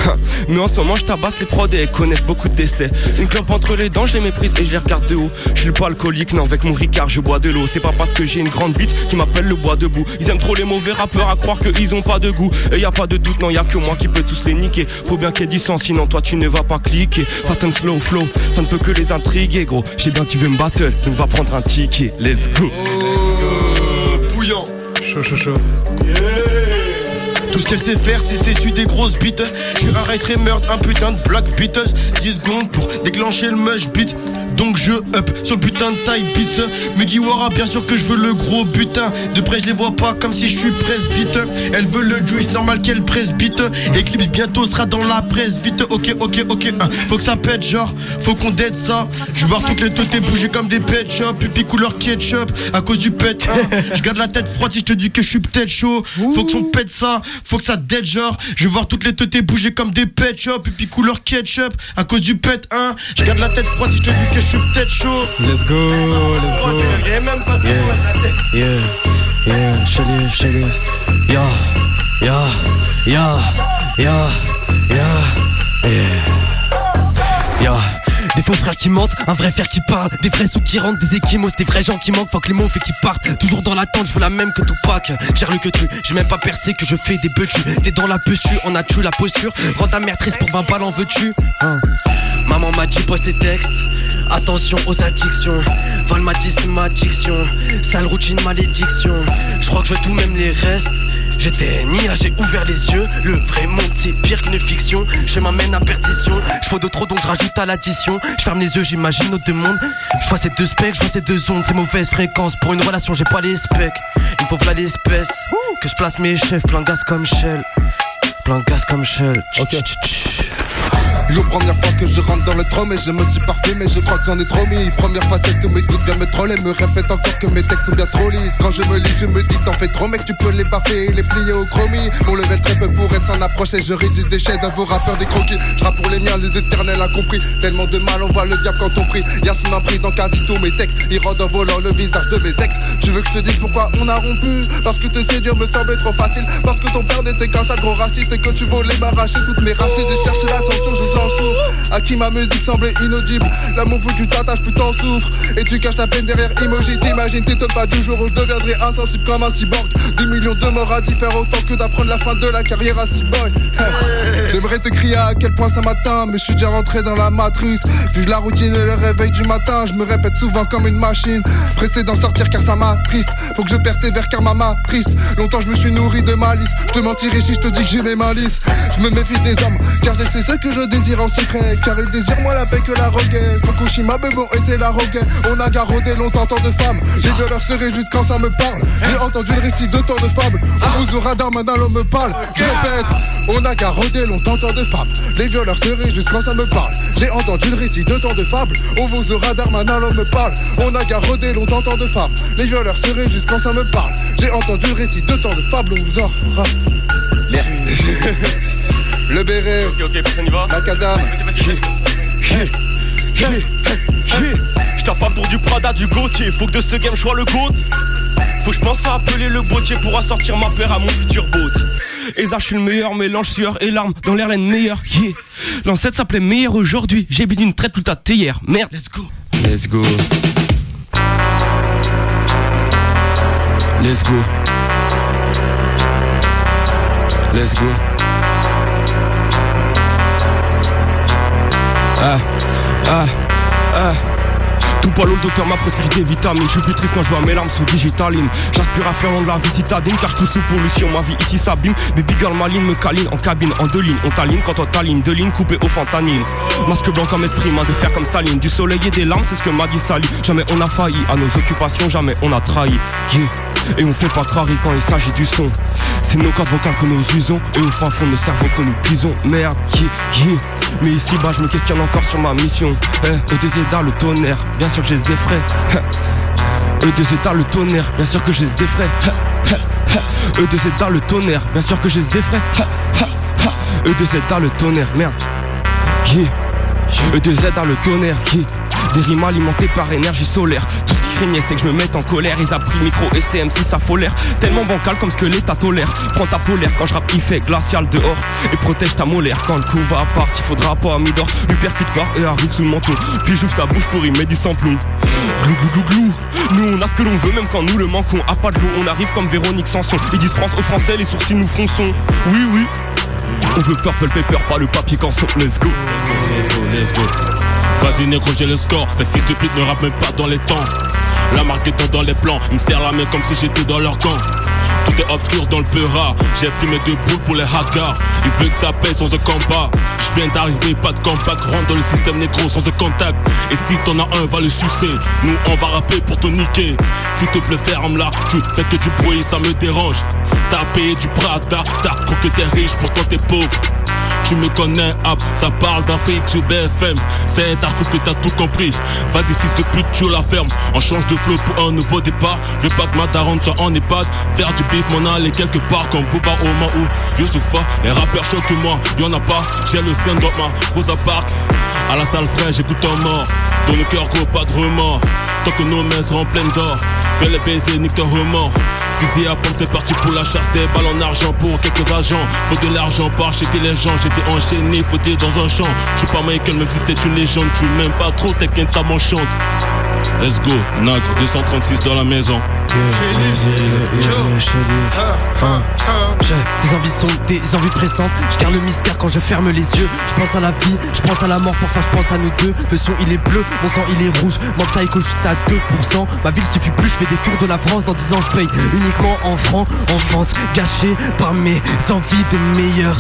Mais en ce moment je tabasse les prods et elles connaissent beaucoup de décès. Une clope entre les dents je les méprise et je les regarde de haut. Je suis pas alcoolique non avec mon Ricard je bois de l'eau. C'est pas parce que j'ai une grande bite qui m'appelle le bois debout. Ils aiment trop les mauvais rappeurs à croire qu'ils ont pas de goût. Et y a pas de doute non y a que moi qui peux tous les niquer. Faut bien qu'il y ait du sens sinon toi tu ne vas pas cliquer. Fast and slow flow ça ne peut que les intriguer gros. Je sais bien que tu veux me battle donc va prendre un ticket. Let's go. Bouillant. Chaud chaud chaud tout ce qu'elle sait faire, c'est s'essuyer des grosses bites. Je suis un race meurtre, un putain de Black Beatles. 10 secondes pour déclencher le mush beat. Donc je up sur le putain de taille beats. Mugiwara, bien sûr que je veux le gros butin. De près, je les vois pas comme si je suis presbyte. Elle veut le juice, normal qu'elle presbyte. Eclipse bientôt sera dans la presse. Vite, ok, ok, ok. hein. Faut que ça pète, genre, faut qu'on dead ça. Je voir toutes les têtes bouger comme des pet. Pupi couleur ketchup à cause du pet. hein. Je garde la tête froide si je te dis que je suis peut-être chaud. Faut que son pète ça, faut que ça dead genre. Je veux voir toutes les têtes bouger comme des pet. Pupi couleur ketchup à cause du pet. hein. Je garde la tête froide si je te dis que je suis peut-être chaud. Let's go, let's go. Yeah, yeah, yeah, Shalif, Shalif. Ya, ya, ya, ya, ya, yeah. Ya. Des faux frères qui mentent, un vrai frère qui parle, des vrais sous qui rentrent, des équimos, des vrais gens qui manquent, faut que les mots fait qui partent. Toujours dans l'attente, je veux la même que Tupac. Gère le que tu, j'ai même pas percé que je fais des beutus. T'es dans la posture, on a tué la posture. Rends ta mère triste pour 20 balles en veux-tu Hein. Maman m'a dit poste tes textes. Attention aux addictions. Val m'a dit c'est ma addiction. Sale routine, malédiction. Je crois que je veux tout, même les restes. J'étais nia, j'ai ouvert les yeux. Le vrai monde c'est pire qu'une fiction. Je m'amène à perdition. Je faut de trop donc je rajoute à l'addition. Je ferme les yeux, j'imagine deux mondes. Je vois ces deux specs, je vois ces deux ondes. Ces mauvaises fréquences. Pour une relation, j'ai pas les specs. Il faut voilà l'espèce. Que je place mes chefs, plein gaz comme Shell. Plein gaz comme Shell. Ok. Yo, première fois que je rentre dans le trône et je me suis parfumé, je crois que j'en ai trop mis. Première fois c'est tous mes doutes viennent me troller, me répète encore que mes textes sont bien trop lisses. Quand je me lis, je me dis t'en fais trop, mec, tu peux les baffer et les plier au chromie. Mon level très peu pourrait s'en approcher, je rédige des chaises à vos rappeurs des croquis. Je pour les miens, les éternels incompris. Tellement de mal, on voit le diable quand on prie. Y'a son emprise dans quasi tous mes textes. Il rôde en volant le visage de mes ex. Tu veux que je te dise pourquoi on a rompu? Parce que te séduire me semblait trop facile. Parce que ton père n'était qu'un sale gros raciste et que tu voulais m'arracher toutes mes racines. J'ai cherché l'attention, je vous en souffre. À qui ma musique semblait inaudible. L'amour plus tu t'attaches, plus t'en souffres. Et tu caches ta peine derrière emoji. T'imagines, t'étonnes pas du jour où je deviendrai insensible comme un cyborg. 10 millions de morts à faire autant que d'apprendre la fin de la carrière à cyborg. J'aimerais te crier à quel point ça m'atteint, mais je suis déjà rentré dans la matrice. Vive la routine et le réveil du matin, je me répète souvent comme une machine. Pressé d'en sortir car ça m'attriste. Faut que je persévère car ma matrice. Longtemps je me suis nourri de malice. Je te mentirais si je te dis que j'ai les malices. Je me méfie des hommes, car sais ce que je désire en secret. Car ils désirent moins la paix que la regaie. Fukushima, bébé, était la regaie. On a garodé longtemps tant de femmes. J'ai de leur serrer juste quand ça me parle. J'ai entendu le récit de tant de fables. On vous aura maintenant l'homme me parle. Je répète, on a garodé longtemps tant de femmes. Les violeurs seraient juste quand ça me parle. J'ai entendu le récit de tant de fables. On vous aura d'Armanin, l'homme me parle. On a garodé longtemps tant de femmes. Les violeurs seraient juste quand ça me parle. J'ai entendu le récit de tant de fables. On vous aura. Merde. Le béret. Ok, ok, personne y va Macadam. Je tape pas pour du Prada, du Gauthier. Faut que de ce game je sois le GOAT. Faut que je pense à appeler le botier pour assortir ma paire à mon futur boat. Et ça, je suis le meilleur mélange sueur et larmes dans l'air meilleur. Yeah. L'ancêtre s'appelait meilleur aujourd'hui. J'ai bu une traite toute la théière. Merde. Let's go. Let's go. Let's go. Let's go. Ah, ah, ah. Tout pas le docteur m'a prescrit des vitamines. Je suis plus triste quand je vois mes larmes sous digitaline. J'aspire à faire de la vie citadine tout sous pollution. Ma vie ici s'abîme. Baby girl maline me câline en cabine, en deux lignes. On taline quand on taline, deux lignes coupées au fentanyl. Masque blanc comme esprit, main de fer comme Staline. Du soleil et des larmes, c'est ce que m'a dit Sally. Jamais on a failli à nos occupations, jamais on a trahi. Yeah. Et on fait pas croire quand il s'agit du son. C'est nos cordes vocales que nous usons. Et au fin fond nos cerveaux que nous pisons. Merde, yeah, yeah. Mais ici bas, je me questionne encore sur ma mission. Eh, E2Z le tonnerre, bien sûr que je les effraie. E2Z le tonnerre, bien sûr que je les effraie. E2Z le tonnerre, bien sûr que je les effraie. E2Z le tonnerre, merde. Yeah. E2Z le tonnerre, yeah. Des rimes alimentées par énergie solaire. Tout ce qui craignait, c'est que je me mette en colère. Ils a pris micro et CM6, ça faut l'air. Tellement bancal comme ce que l'État tolère. Prends ta polaire quand je rappe, il fait glacial dehors. Et protège ta molaire. Quand le coup va à part, il faudra pas à mi-d'or. Lui percute pas et arrive sous le menton. Puis j'ouvre sa bouche pour y mettre du samplon. Glou glou glou glou. Nous on a ce que l'on veut, même quand nous le manquons. À pas de l'eau, on arrive comme Véronique Sanson. Ils disent France aux Français, les sourcils nous fronçons. Oui, oui. On veut Purple Pepper, pas le papier canson. Let's go. Let's go, let's go. Vas-y négro j'ai le score Ces fils de pute ne rappent même pas dans les temps La marque est dans les plans Ils me serrent la main comme si j'étais dans leur camp Est obscur dans le peura J'ai pris mes deux boules pour les hackers. Ils veulent que ça paye sans un combat? Je viens d'arriver, pas de compact Rentre dans le système négro sans un contact. Et si t'en as un, va le sucer. Nous on va rapper pour te niquer. S'il te plaît ferme-la Tu fais que du bruit, ça me dérange. T'as payé du Prada T'as cru que t'es riche, pourtant t'es pauvre tu me connais, hop, ça parle d'un fake sur BFM. C'est ta coupe que t'as tout compris. Vas-y, fils de pute, tu la ferme. On change de flow pour un nouveau départ. Je veux pas que ma daronne soit en EHPAD. Faire du beef, mon aller quelque part comme Booba Oma ou Youssoufa. Les rappeurs choquent moi, y'en a pas. J'ai le scan dans ma Rosa Park. À la salle fraîche, j'écoute un mort. Dans le cœur, gros, pas de remords. Tant que nos mains seront pleines d'or. Fais les baisers, nique ton remords. Fusil à pompe, c'est parti pour la chasse des balles en argent pour quelques agents. Faut de l'argent pour acheter les gens. J'étais enchaîné, foutu dans un champ. Je suis pas Michael, même si c'est une légende. Tu m'aimes pas trop, t'inquiète, ça m'enchante. Let's go, Nag, 236 dans la maison. Des envies sombres, des envies pressantes. Je garde le mystère quand je ferme les yeux. Je pense à la vie, je pense à la mort, parfois je pense à nous deux. Le son il est bleu, mon sang il est rouge. Mon psycho, suis à 2%. Ma ville suffit plus, je fais des tours de la France. Dans 10 ans, je paye uniquement en francs. Enfance gâchée par mes envies de meilleur.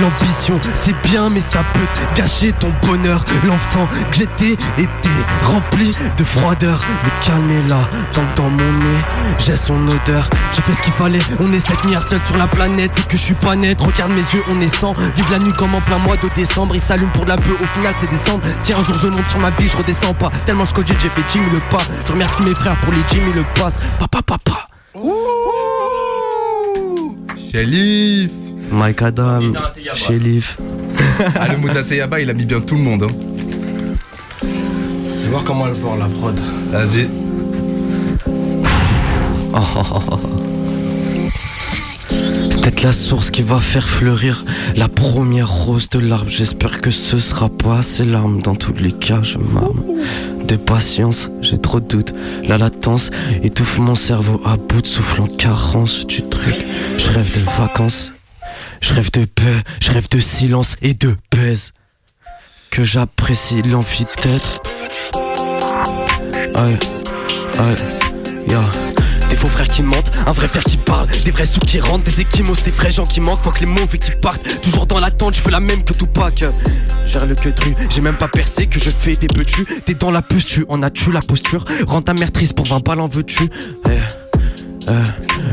L'ambition c'est bien mais ça peut gâcher ton bonheur. L'enfant que j'étais était rempli de froideur. Me calmer là, tant que dans mon nez j'ai son odeur. J'ai fait ce qu'il fallait, on est 7 milliards seuls sur la planète. C'est que je suis pas net, regarde mes yeux on est 100 Vive la nuit comme en plein mois de décembre. Il s'allume pour la peu, au final c'est descendre Si un jour je monte sur ma vie je redescends pas. Tellement je cogite j'ai fait Jimmy le pas. Je remercie mes frères pour les Jimmy le passe. Papa papa. Shelif Mike Adam, Shelif. Ah, le Moutate Yaba, il a mis bien tout le monde. Hein. Je vais voir comment elle porte la prod. Vas-y. Oh, oh, oh, oh. C'est peut-être la source qui va faire fleurir la première rose de l'arbre. J'espère que ce sera pas ces larmes. Dans tous les cas, je m'arme de patience. J'ai trop de doutes. La latence étouffe mon cerveau à bout de souffle en carence du truc. Je rêve de vacances. Je rêve de paix, je rêve de silence et de pèse. Que j'apprécie d'être. Aïe, aïe, ya. Des faux frères qui mentent, un vrai frère qui parle, des vrais sous qui rentrent, des équimos, des vrais gens qui manquent, faut que les mauvais qui partent. Toujours dans l'attente, je veux la même que Tupac. Gère le que tru, j'ai même pas percé que je fais des petits. T'es dans la puce, tu en as-tu la posture? Rends ta mère triste pour 20 balles en veux-tu? Eh. Euh,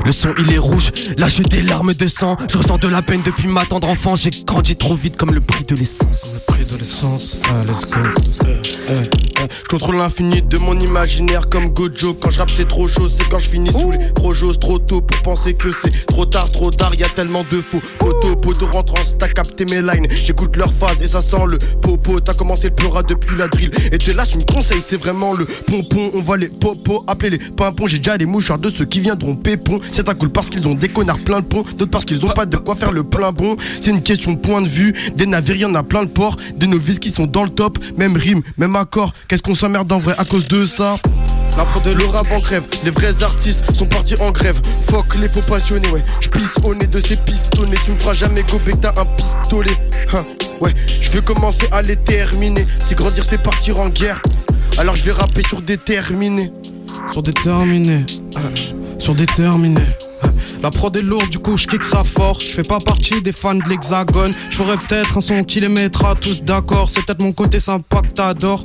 le son il est rouge, lâche des larmes de sang. Je ressens de la peine depuis ma tendre enfance. J'ai grandi trop vite comme le prix de l'essence. Le prix de l'essence, ah, let's go. Euh, euh, Je contrôle l'infini de mon imaginaire comme Gojo. Quand je rappe, c'est trop chaud, c'est quand je finis sous les projos. Trop tôt pour penser que c'est trop tard, trop tard. Y a tellement de faux. Poto, poto rentre en t'as capté mes lines. J'écoute leur phase et ça sent le popo. T'as commencé le pleura depuis la drill. Et de là, tu me conseilles, c'est vraiment le pompon. On va les popos, appeler les pimpons. J'ai déjà les mouchoirs de ceux qui C'est un cool parce qu'ils ont des connards plein de ponts, d'autres parce qu'ils ont pas de quoi faire le plein bon. C'est une question de point de vue. Des navires, y en a plein de ports. Des novices qui sont dans le top. Même rime, même accord. Qu'est-ce qu'on s'emmerde en vrai à cause de ça? La de l'orab en grève, les vrais artistes sont partis en grève. Fuck les faux passionnés, ouais. J'pisse au nez de ces pistonnets. Tu me feras jamais gober, t'as un pistolet. Hein, ouais, je veux commencer à les terminer. Si grandir, c'est partir en guerre. Alors je vais rapper sur déterminé. Sur déterminé. Sur déterminé. La prod est lourde, du coup je kick ça fort. Je fais pas partie des fans de l'hexagone. Je ferais peut-être un son qui les mettra tous d'accord. C'est peut-être mon côté sympa que t'adores.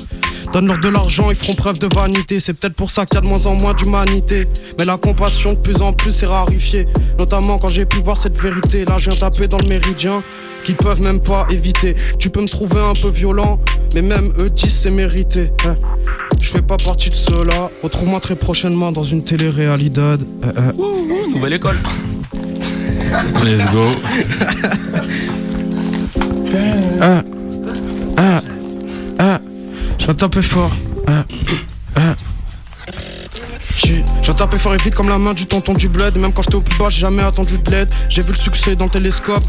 Donne-leur de l'argent, ils feront preuve de vanité. C'est peut-être pour ça qu'il y a de moins en moins d'humanité. Mais la compassion de plus en plus est rarifiée. Notamment quand j'ai pu voir cette vérité. Là, je viens taper dans le méridien qu'ils peuvent même pas éviter. Tu peux me trouver un peu violent, mais même eux disent c'est mérité. hein. Je fais pas partie de ceux-là. Retrouve-moi très prochainement dans une télé-réalité. Nouvelle école. Let's go. Ah, ah, ah. Je J'ai tapé fort. J'ai j'ai tapé fort et vite comme la main du tonton du bled. Même quand j'étais au plus bas, j'ai jamais attendu de l'aide. J'ai vu le succès dans le télescope.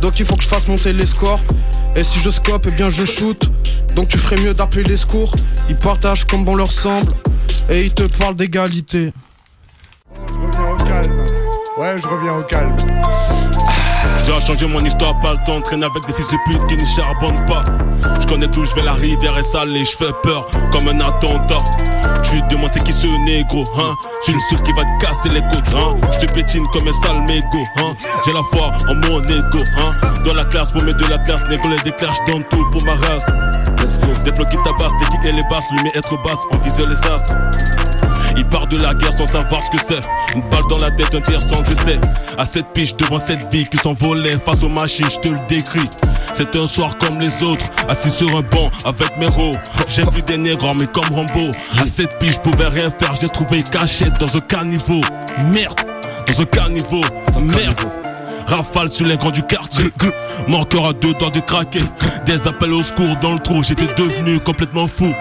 Donc il faut que je fasse monter les scores. Et si je scope, eh bien je shoot. Donc tu ferais mieux d'appeler les secours. Ils partagent comme bon leur semble. Et ils te parlent d'égalité. Je reviens au calme. Ouais, je reviens au calme. J'ai changé mon histoire, pas le temps de traîner avec des fils de pute qui ne charbonnent pas. Je connais tout, je vais la rivière et salée, je fais peur comme un attentat. Tu te demandes c'est qui ce négro, hein? C'est une suite qui va te casser les côtes, hein? Je te pétine comme un sale mégot, hein? J'ai la foi en mon ego, hein? Dans la classe, pour mettre de la classe, négro les déclare, donne tout pour ma race. Des flots qui tabassent, des et les basses, met être basse, on vise les astres. Il part de la guerre sans savoir ce que c'est. Une balle dans la tête, un tir sans essai. À cette piche devant cette vie qui s'envolait face aux machines, je te le décris. C'était un soir comme les autres, assis sur un banc avec mes ros. J'ai vu des négros, mais comme Rambo. À cette piche, je pouvais rien faire, j'ai trouvé une cachette dans un caniveau. Merde, dans un caniveau. Merde. Rafale sur les grands du quartier. Mon cœur à deux doigts de craquer. Des appels au secours dans le trou, j'étais devenu complètement fou.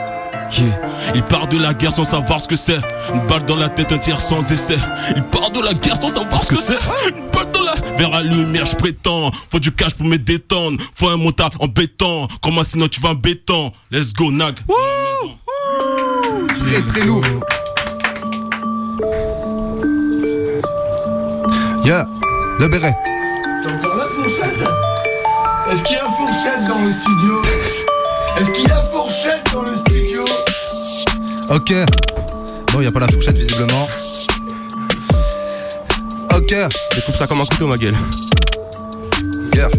Il part de la guerre sans savoir ce que c'est. Une balle dans la tête, un tir sans essai. Il part de la guerre sans savoir ce que c'est. Une balle dans la. Vers la lumière, je prétends. Faut du cash pour me détendre. Faut un montage en béton. Comment sinon tu vas en béton? Let's go, Nag. Très très lourd. Yeah, le béret. T'as encore la fourchette? Est-ce qu'il y a fourchette dans le studio? Est-ce qu'il y a fourchette dans le studio Ok. Bon, y a pas la fourchette visiblement. Ok. Découpe ça comme un couteau, ma gueule. Yeah.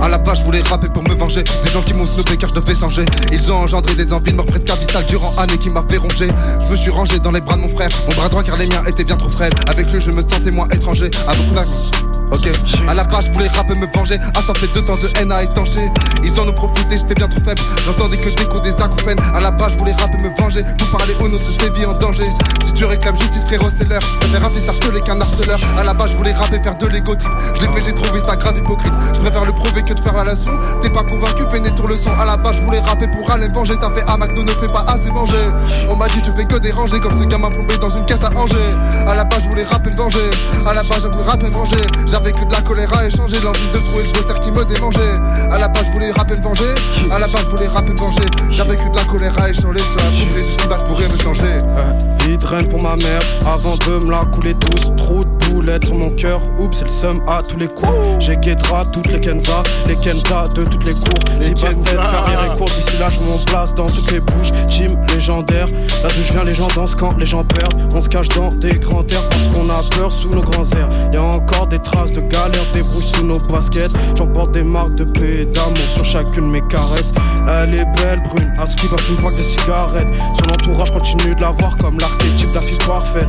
À la base, je voulais rapper pour me venger. Des gens qui m'ont snobé car je devais changer. Ils ont engendré des envies de mort presque abyssales durant années qui m'avaient rongé. Je me suis rangé dans les bras de mon frère. Mon bras droit car les miens étaient bien trop frêles. Avec lui, je me sentais moins étranger. À beaucoup. Ok, à la base je voulais rapper me venger. Assorber deux temps de haine à étancher. Ils en ont profité, j'étais bien trop faible. J'entendais que d'écho des acouphènes. À la base je voulais rapper me venger. Pour parler au nom de ces vies en danger. Si tu réclames justice frérot c'est l'heure. Je préfère rapper harceler qu'un harceleur. À la base je voulais rapper faire de l'ego trip. Je l'ai fait j'ai trouvé ça grave hypocrite. Je préfère le prouver que de faire la leçon. T'es pas convaincu fais tour le son À la base je voulais rapper pour aller me venger. T'as fait à McDo ne fais pas assez manger. On m'a dit tu fais que déranger Comme ce gamin plombé dans une caisse à Angers. À la base je voulais rapper me venger. À la base je voulais rapper me J'avais que de la colère à échanger L'envie de trouver le glossaire qui me démangeait À la base je voulais rapper venger À la base je voulais rapper venger J'avais que de la colère à échanger Sur la coupe des si basse pourrait me changer Vite reine pour ma mère, avant de me la couler tous. Trop de boulettes sur mon cœur, oups, c'est le seum à tous les coups. J'ai guettera toutes les Kenza, les Kenza de toutes les cours. Les Kenza, carrière est courte, d'ici là je m'en place dans toutes les bouches. Team légendaire, là d'où je viens, les gens dansent quand les gens perdent. On se cache dans des grands airs parce qu'on a peur sous nos grands airs. Y'a encore des traces de galère, des brouilles sous nos baskets. J'emporte des marques de paix et d'amour sur chacune mes caresses. Elle est belle, brune, à ce qui va fume pas des cigarettes. Son entourage continue de la voir comme l'archétype de la fille parfaite.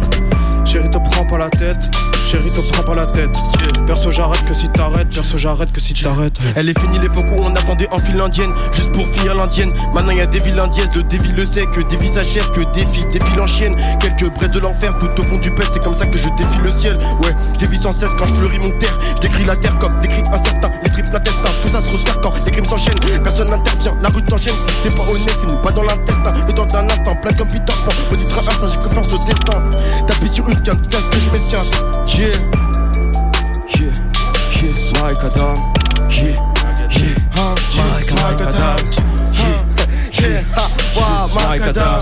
Chérie, te prends pas la tête. Chérie, te prends pas la tête. Perso, j'arrête que si t'arrêtes. Perso, j'arrête que si t'arrêtes. Elle est finie l'époque où on attendait en file indienne Juste pour finir l'indienne. Maintenant y a des villes indiennes. Le dévi le sait que des vies s'achèvent Que des filles défilent en Quelques braises de l'enfer tout au fond du pet C'est comme ça que je défie le ciel. Ouais je dévie sans cesse quand je fleuris mon terre. Je décris la terre comme décrit un certain Les triples intestins Tout ça se resserre quand les crimes s'enchaînent. Personne n'intervient La rue t'enchaîne Si t'es pas honnête c'est nous pas dans l'intestin. Le temps d'un instant plein comme Peter Pan. Me du train j'ai confiance au destin. T'appuies sur une ce que je m'esquinte Yeah. Yeah. Yeah. Mike Adam Yeah. Yeah. Huh. Mike Adam Yeah. Yeah. Ha Wow Mike Adam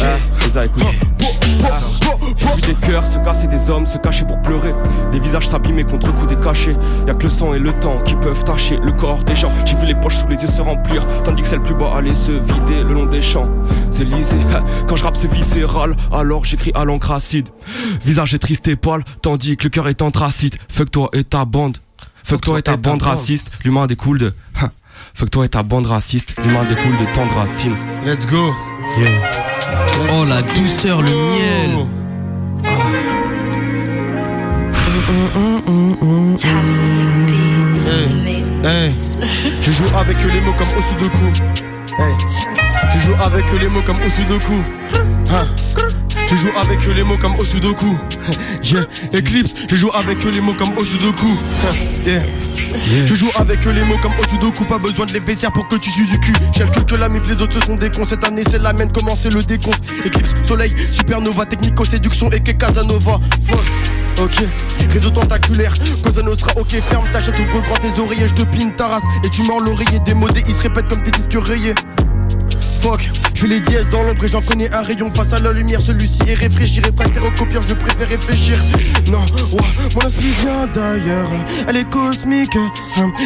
Eh, les a écoutés. J'ai vu des cœurs se casser, des hommes se cacher pour pleurer. Des visages s'abîmer contre coups des cachets. Y'a que le sang et le temps qui peuvent tacher le corps des gens. J'ai vu les poches sous les yeux se remplir, tandis que celle plus bas allait se vider le long des champs. C'est lisé, quand je rappe c'est viscéral, alors j'écris à l'encre acide. Visage est triste et poil, tandis que le cœur est anthracite. Fuck toi et ta bande. Fuck toi et ta bande raciste, l'humain découle de. Fuck toi et ta bande raciste, l'humain découle de tant de racines. Let's go Oh la douceur, le miel Hey, je joue avec les mots comme au sudoku. Hey, je joue avec les mots comme au sudoku. Hein. Je joue avec les mots comme Osudoku. Yeah, Eclipse, je joue avec les mots comme Osudoku. Yeah. Je joue avec les mots comme Osudoku, pas besoin de les vestiaires pour que tu sues du cul. J'ai le que la mif, les autres se sont des cons. Cette année, c'est la mienne, commencer le décompte? Eclipse, soleil, supernova, technico, séduction et que Casanova. Ok, réseau tentaculaire, Cosa Nostra, ok, ferme ta chatte, ouvre grand tes oreillers, je te pine ta race Et tu mords l'oreiller, démodé, il se répète comme des disques rayés Fuck, je les dièses dans l'ombre et j'en connais un rayon face à la lumière. Celui-ci est réfléchi, réfractaire au je préfère réfléchir. Non, ouais, mon esprit vient d'ailleurs, elle est cosmique.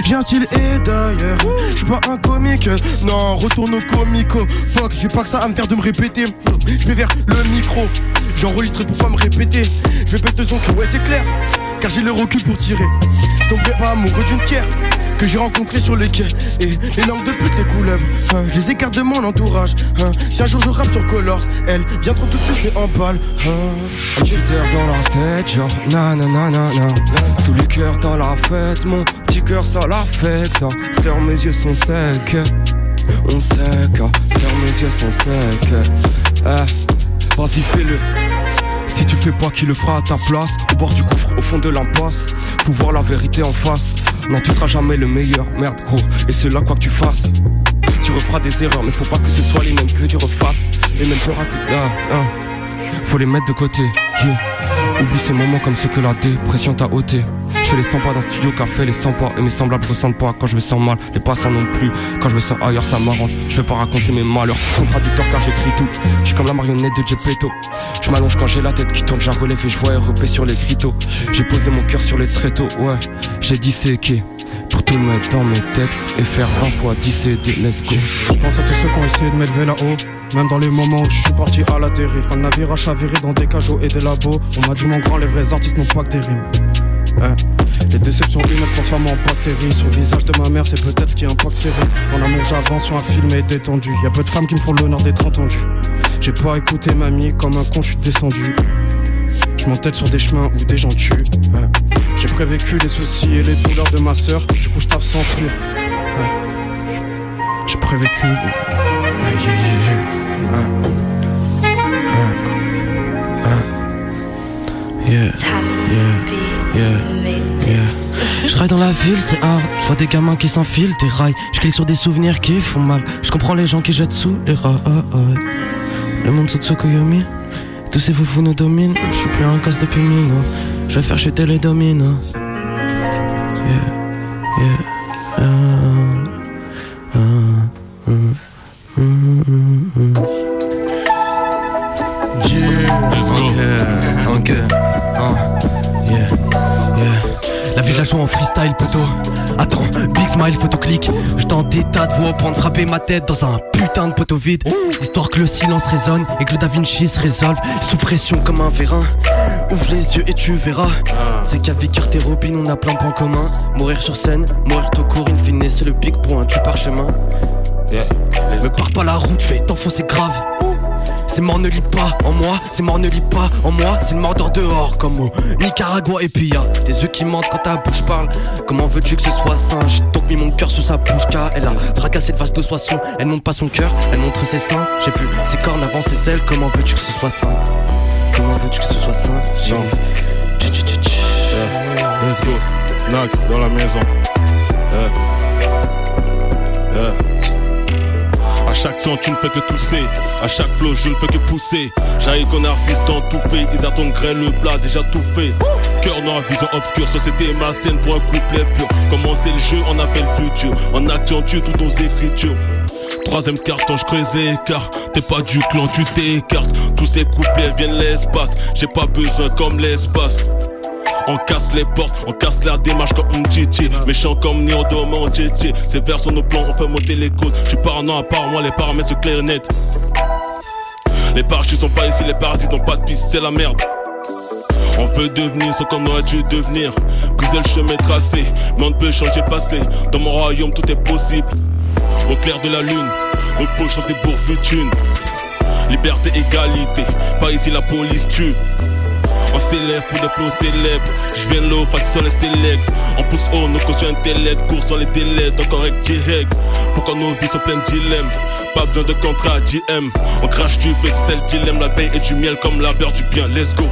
J'ai un style et d'ailleurs, je suis pas un comique. Non, retourne au comico. Fuck, j'ai pas que ça à me faire de me répéter. Je vais vers le micro, j'enregistre pour pas me répéter. Je vais péter son cul, ouais, c'est clair, car j'ai le recul pour tirer. Je tomberai pas amoureux d'une pierre que j'ai rencontré sur les quais. Et les langues de pute, les couleuvres hein, les écarte de mon entourage hein. Si un jour je rappe sur Colors Elles viendront tout de suite et en balle hein. Air dans la tête, genre nananana Sous les cœurs dans la fête, mon petit cœur ça l'affecte hein. Stir mes yeux sont secs, on sec Stir mes yeux sont secs. Eh, Vas-y fais-le. Si tu fais pas, qui le fera à ta place Au bord du gouffre, au fond de l'impasse Faut voir la vérité en face Non, tu seras jamais le meilleur, merde gros. Et c'est là quoi que tu fasses. Tu referas des erreurs, mais faut pas que ce soit les mêmes que tu refasses. Les mêmes peurs tout... Ah, ah. Faut les mettre de côté. Oublie ces moments comme ceux que la dépression t'a ôté fais les 100 pas d'un studio café, les 100 pas et mes semblables ressentent pas quand je me sens mal, les passants non plus. Quand je me sens ailleurs, ça m'arrange. Je vais pas raconter mes malheurs. Contradicteur car j'écris tout. Je suis comme la marionnette de Gepetto. Je m'allonge quand j'ai la tête qui tourne, j'en relève et je vois REP sur les gritos. J'ai posé mon cœur sur les tréteaux, ouais. J'ai qui pour tout mettre dans mes textes et faire 20 fois 10 et des let's go. Je pense à tous ceux qui ont essayé de m'élever là-haut. Même dans les moments où je suis parti à la dérive. Quand le navire a chaviré dans des cajots et des labos. On m'a dit mon grand, les vrais artistes n'ont pas que des rimes. Les déceptions humaines se transforment en bactéries. Sur le visage de ma mère, c'est peut-être ce qui impacte série. En amour, j'avance sur un film et détendu. Y a peu de femmes qui me font l'honneur d'être entendues. J'ai pas écouté mamie, comme un con, je suis descendu. Je m'entête sur des chemins où des gens tuent. Ouais. J'ai prévécu les soucis et les douleurs de ma sœur. Du coup, je taffe sans fuir. Ouais. J'ai prévécu. Ouais, yeah, yeah. Dans la ville, c'est hard. Je vois des gamins qui s'enfilent, des rails. Je clique sur des souvenirs qui font mal. Je comprends les gens qui jettent sous les rails. Le monde Tsutsukuyomi. Tous ces foufous nous dominent. Je suis plus un casse de Pumino. Je vais faire chuter les dominos. Yeah, yeah. Poteau Attends, big smile, photo clic Je tente des tas de voix pour en frapper ma tête dans un putain de poteau vide. Histoire que le silence résonne et que le Da Vinci se résolve. Sous pression comme un vérin. Ouvre les yeux et tu verras. C'est qu'avec tes robines on a plein de points communs Mourir sur scène, mourir tout court, in fine c'est le big point du parchemin Me pars pas la route, fais t'enfoncer grave c'est mort ne lit pas en moi, c'est mort ne lit pas en moi, c'est le mort dehors comme au Nicaragua et puis y'a des yeux qui mentent quand ta bouche parle. Comment veux-tu que ce soit sain J'ai donc mis mon cœur sous sa bouche car elle a fracassé le vase de soissons. Elle montre pas son cœur, elle montre ses seins. J'ai vu ses cornes avant ses ailes. Comment veux-tu que ce soit sain Comment veux-tu que ce soit sain Yeah. Let's go. Knock dans la maison. Yeah. Yeah. À chaque son, tu ne fais que tousser. À chaque flow, je ne fais que pousser. J'arrive qu'on narcisse dans tout fait. Ils attendent grêle le plat, déjà tout fait. Cœur noir, vision obscure. Société malsaine pour un couplet pur. Commencer le jeu, on appelle plus dur. En accentue toutes nos écritures. Troisième carton, je creuse car T'es pas du clan, tu t'écartes. Tous ces couplets viennent l'espace. J'ai pas besoin comme l'espace. On casse les portes, on casse la démarche comme un Titi. Méchant comme Neo Domo, Titi. Ces vers nos plans, on fait monter les côtes. Je suis parano à part moi, les paramètres sont clairs et nets Les parachutes sont pas ici, les parasites ont pas de piste, c'est la merde. On veut devenir ce qu'on aurait dû devenir. Briser le chemin tracé, mais on ne peut changer passé. Dans mon royaume tout est possible. Au clair de la lune, nos poches sont des thunes Liberté, égalité, pas ici la police tue On s'élève pour des flots célèbres. Je viens l'eau, face sur les célèbres. On pousse haut nos cautions intellect, cours sur les délais, encore avec J-Heg. Pourquoi nos vies sont pleines de dilemmes Pas besoin de contrat JM. On crache du feu, c'est le dilemme. La baie et du miel comme la beurre du bien. Let's go.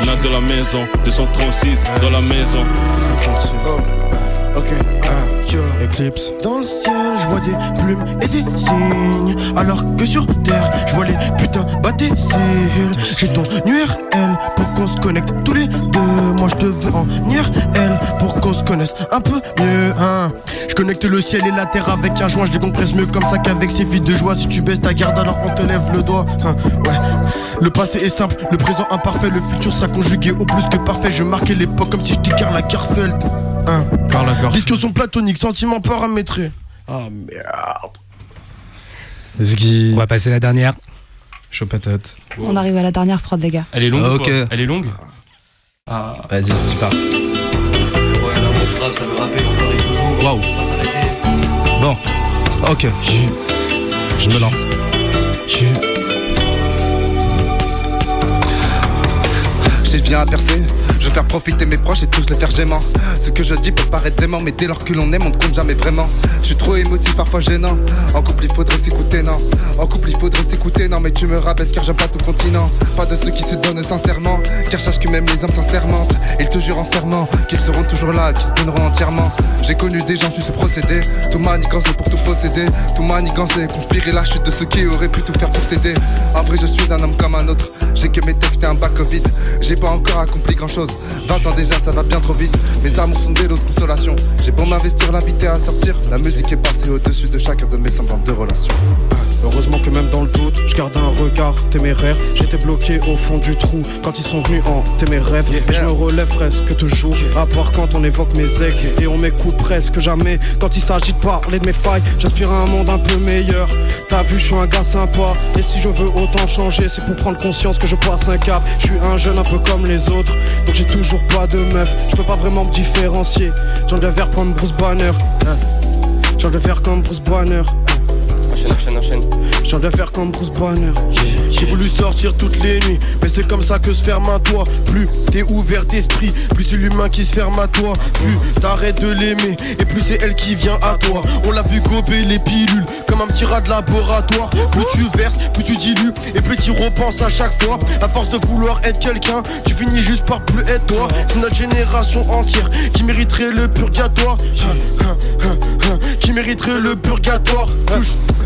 A de la maison, 236 dans la maison. Ok, yo. Eclipse. Dans le ciel, je vois des plumes et des signes. Alors que sur terre, je vois les putains bâtir J'ai ton URL pour qu'on se connecte tous les deux. Moi, je te veux en IRL pour qu'on se connaisse un peu mieux. Hein. Je connecte le ciel et la terre avec un joint. Je décompresse mieux comme ça qu'avec ces filles de joie. Si tu baisses ta garde, alors on te lève le doigt. Hein, ouais. Le passé est simple, le présent imparfait, le futur sera conjugué au plus que parfait. Je marquais l'époque comme si je dis Karl Garfeld. Hein. Discussion platonique, sentiment paramétré. Ah merde. On va passer la dernière. Chaud patate. On arrive à la dernière prod, les gars. Elle est longue Ah, Elle est longue? Ah. Vas-y, tu pars. Je. Waouh. Bon. Ok. Je, je me lance. J'ai bien à percer. Je veux faire profiter mes proches et tous les faire gênants. Ce que je dis peut paraître dément, mais dès lors que l'on aime, on ne compte jamais vraiment. Je suis trop émotif, parfois gênant. En couple, il faudrait s'écouter, non. En couple, il faudrait s'écouter, non. Mais tu me rabaisses car j'aime pas tout continent. Pas de ceux qui se donnent sincèrement. Car sache que même les hommes sincèrement, ils te jurent en serment qu'ils seront toujours là, qu'ils se donneront entièrement. J'ai connu des gens, je ce procédé. Tout manigancé pour tout posséder. Tout manigancé, conspirer la chute de ceux qui auraient pu tout faire pour t'aider. En vrai, je suis un homme comme un autre. J'ai que mes textes et un bac Covid. J'ai pas encore accompli grand chose. 20 ans déjà, ça va bien trop vite. Mes amours sont des lots de consolation. J'ai beau m'investir, l'inviter à sortir. La musique est passée au-dessus de chacun de mes semblantes de relations. Heureusement que même dans le doute, je garde un regard téméraire. J'étais bloqué au fond du trou quand ils sont venus en rêves. Et je me relève presque toujours, à part quand on évoque mes ex. Et on m'écoute presque jamais quand il s'agit de parler de mes failles. J'aspire à un monde un peu meilleur. T'as vu, je suis un gars sympa. Et si je veux autant changer, c'est pour prendre conscience que je passe un cap. Je suis un jeune un peu comme les autres, donc j'ai toujours pas de meuf. Je peux pas vraiment me différencier. J'en viens vers prendre Bruce Banner. J'en viens faire comme Bruce Banner. Enchaîne, enchaîne, enchaîne. J'en viens faire comme Bruce Banner. J'ai voulu sortir toutes les nuits, mais c'est comme ça que se ferme un toit. Plus t'es ouvert d'esprit, plus c'est l'humain qui se ferme à toi. Plus t'arrêtes de l'aimer, et plus c'est elle qui vient à toi. On l'a vu gober les pilules, comme un petit rat de laboratoire. Plus tu verses, plus tu dilues, et plus tu repenses à chaque fois. À force de vouloir être quelqu'un, tu finis juste par plus être toi. C'est notre génération entière qui mériterait le purgatoire. Qui mériterait le purgatoire.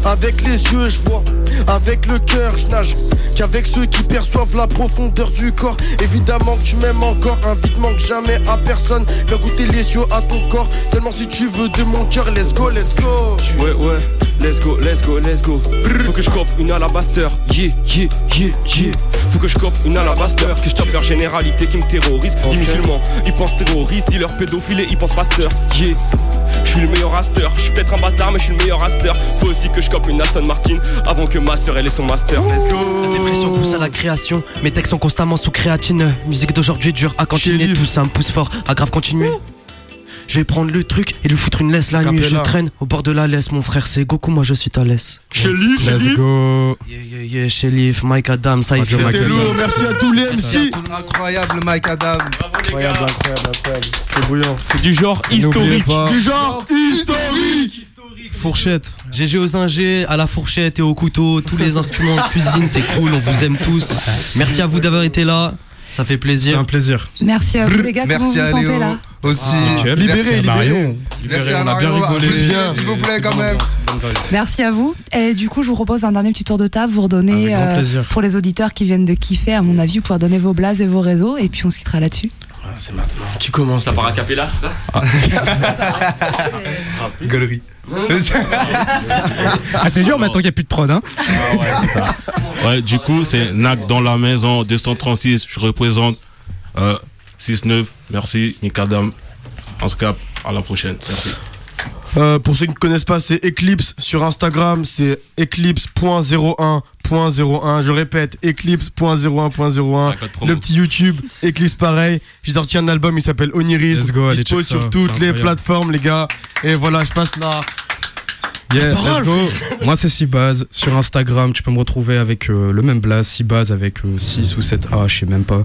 Avec les yeux, je vois. Avec le cœur, je nage. Qu'avec ceux qui perçoivent la profondeur du corps. Évidemment que tu m'aimes encore. Invite manque jamais à personne. Fais goûter les yeux à ton corps. Seulement si tu veux de mon cœur. Let's go, let's go. Ouais, ouais, let's go, let's go, let's go. Faut que je cope une alabaster. Yeah, yeah, yeah, yeah. Faut que je cope une alabaster. Que je tape leur généralité qui me terrorise. Dis musulmans, ils pensent terroristes. Dis leur pédophile et ils pensent pasteur. Yeah. Je suis le meilleur raster. Je suis peut-être un bâtard, mais je suis le meilleur raster. Faut aussi que je cope une Aston Martin avant que ma sœur elle ait son master. Let's go. La dépression pousse à la création. Mes textes sont constamment sous créatine. Musique d'aujourd'hui dure à continuer. Tout ça me pousse fort à grave continuer. Je vais prendre le truc et lui foutre une laisse la nuit. Je Capella. traîne au bord de la laisse. Mon frère, c'est Goku. Moi, je suis ta laisse. Let's go. Yeah, yeah, yeah, Shelif, Mike Adam, ça y fait. Adam. lourd, merci à tous les MC. Incroyable, Mike Adam. Incroyable, incroyable, incroyable. C'était bouillant. C'est du genre historique. Du genre historique. Fourchette. GG aux ingés, à la fourchette et au couteau, tous les instruments de cuisine, c'est cool, on vous aime tous. Merci à vous d'avoir été là, ça fait C'est plaisir. un plaisir. Merci à vous, les gars. Comment Merci vous à vous sentez là? Aussi. Nickel. Libéré, Merci à libéré. On a bien rigolé. S'il vous plaît, quand même. Merci à vous. Et du coup, je vous propose un dernier petit tour de table. Vous redonnez, plaisir. pour les auditeurs qui viennent de kiffer, à mon avis, vous pouvez redonner vos blazes et vos réseaux. Et puis, on se quittera là-dessus. C'est maintenant. Qui commence Ça part à capella, c'est ça Galerie. Ah, c'est dur maintenant qu'il n'y a plus de prod. Hein. Ouais, du coup, c'est NAC dans la maison, 236. Je représente euh, 6-9. Merci, Mikadam. On se capte. À la prochaine. Merci. Euh, pour ceux qui ne connaissent pas, c'est Eclipse sur Instagram, c'est eclipse.01.01. Je répète, eclipse.01.01. un code promo. Le petit YouTube, Eclipse pareil. J'ai sorti un album, il s'appelle Onirism. Let's go, ça, sur toutes les plateformes, les gars. Et voilà, je passe là. Yeah, let's go. Moi, c'est Sibaz. Sur Instagram, tu peux me retrouver avec euh, le même blaze, Sibaz avec 6 ou 7 A, je sais même pas.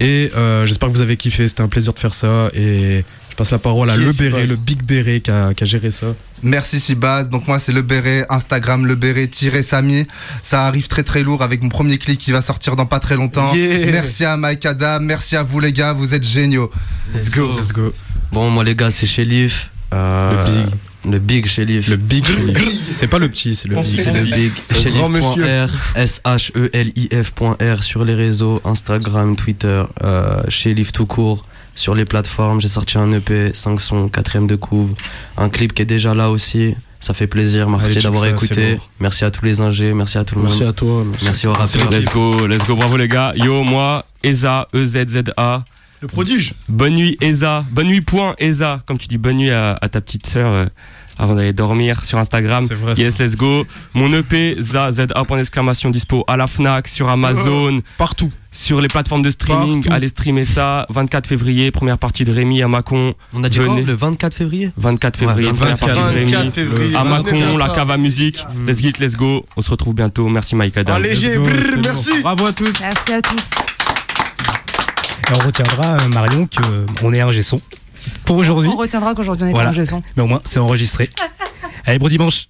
Et euh, j'espère que vous avez kiffé. C'était un plaisir de faire ça. Et je passe la parole à Qui Le Béret, le Big Béret qui a, qui a géré ça. Merci Sibaz. Donc moi c'est le béret, Instagram le béret tiré Samy. Ça arrive très très lourd avec mon premier clip qui va sortir dans pas très longtemps. Yeah. Merci à Mike Adam, merci à vous les gars, vous êtes géniaux. Let's go. Let's go. Bon, moi les gars, c'est Shelif. Euh, Le big. Le big Shelif. Le Big Shelif. C'est pas le petit, c'est le big. C'est le big. Shelif.r, S-H-E-L-I-F.R sur les réseaux, Instagram, Twitter, euh, Shelif tout court. Sur les plateformes, j'ai sorti un EP, 5 sons, 4ème de couve. Un clip qui est déjà là aussi. Ça fait plaisir, merci d'avoir écouté. Merci à tous les ingés, merci à tout le Merci monde. à toi, Merci, aux rappeurs. Let's go, let's go, bravo les gars. Yo, moi, Eza, E E-Z-Z-A. Le prodige. Bonne nuit, Eza. Bonne nuit, point, Eza. Comme tu dis, bonne nuit à, à ta petite sœur euh, avant d'aller dormir sur Instagram. C'est vrai, Yes, let's go. Mon EP, ZA, ZA, point d'exclamation, dispo à la Fnac, sur Amazon. Partout. Sur les plateformes de streaming. Partout. Allez streamer ça. 24 février, première partie de Rémi à Mâcon. On a dit quoi, le 24 février 24 février, Ouais, première 24 partie de Rémi. février. À Ouais, Mâcon, bien la cave à musique. Let's get, let's go. On se retrouve bientôt. Merci Mike Adam. Léger, brrr, merci. Bravo à tous. Merci à tous. Et on retiendra, euh, Marion, qu'on est un son pour aujourd'hui. On retiendra qu'aujourd'hui on est Voilà. en gesson. Mais au moins, c'est enregistré. Allez, bon dimanche.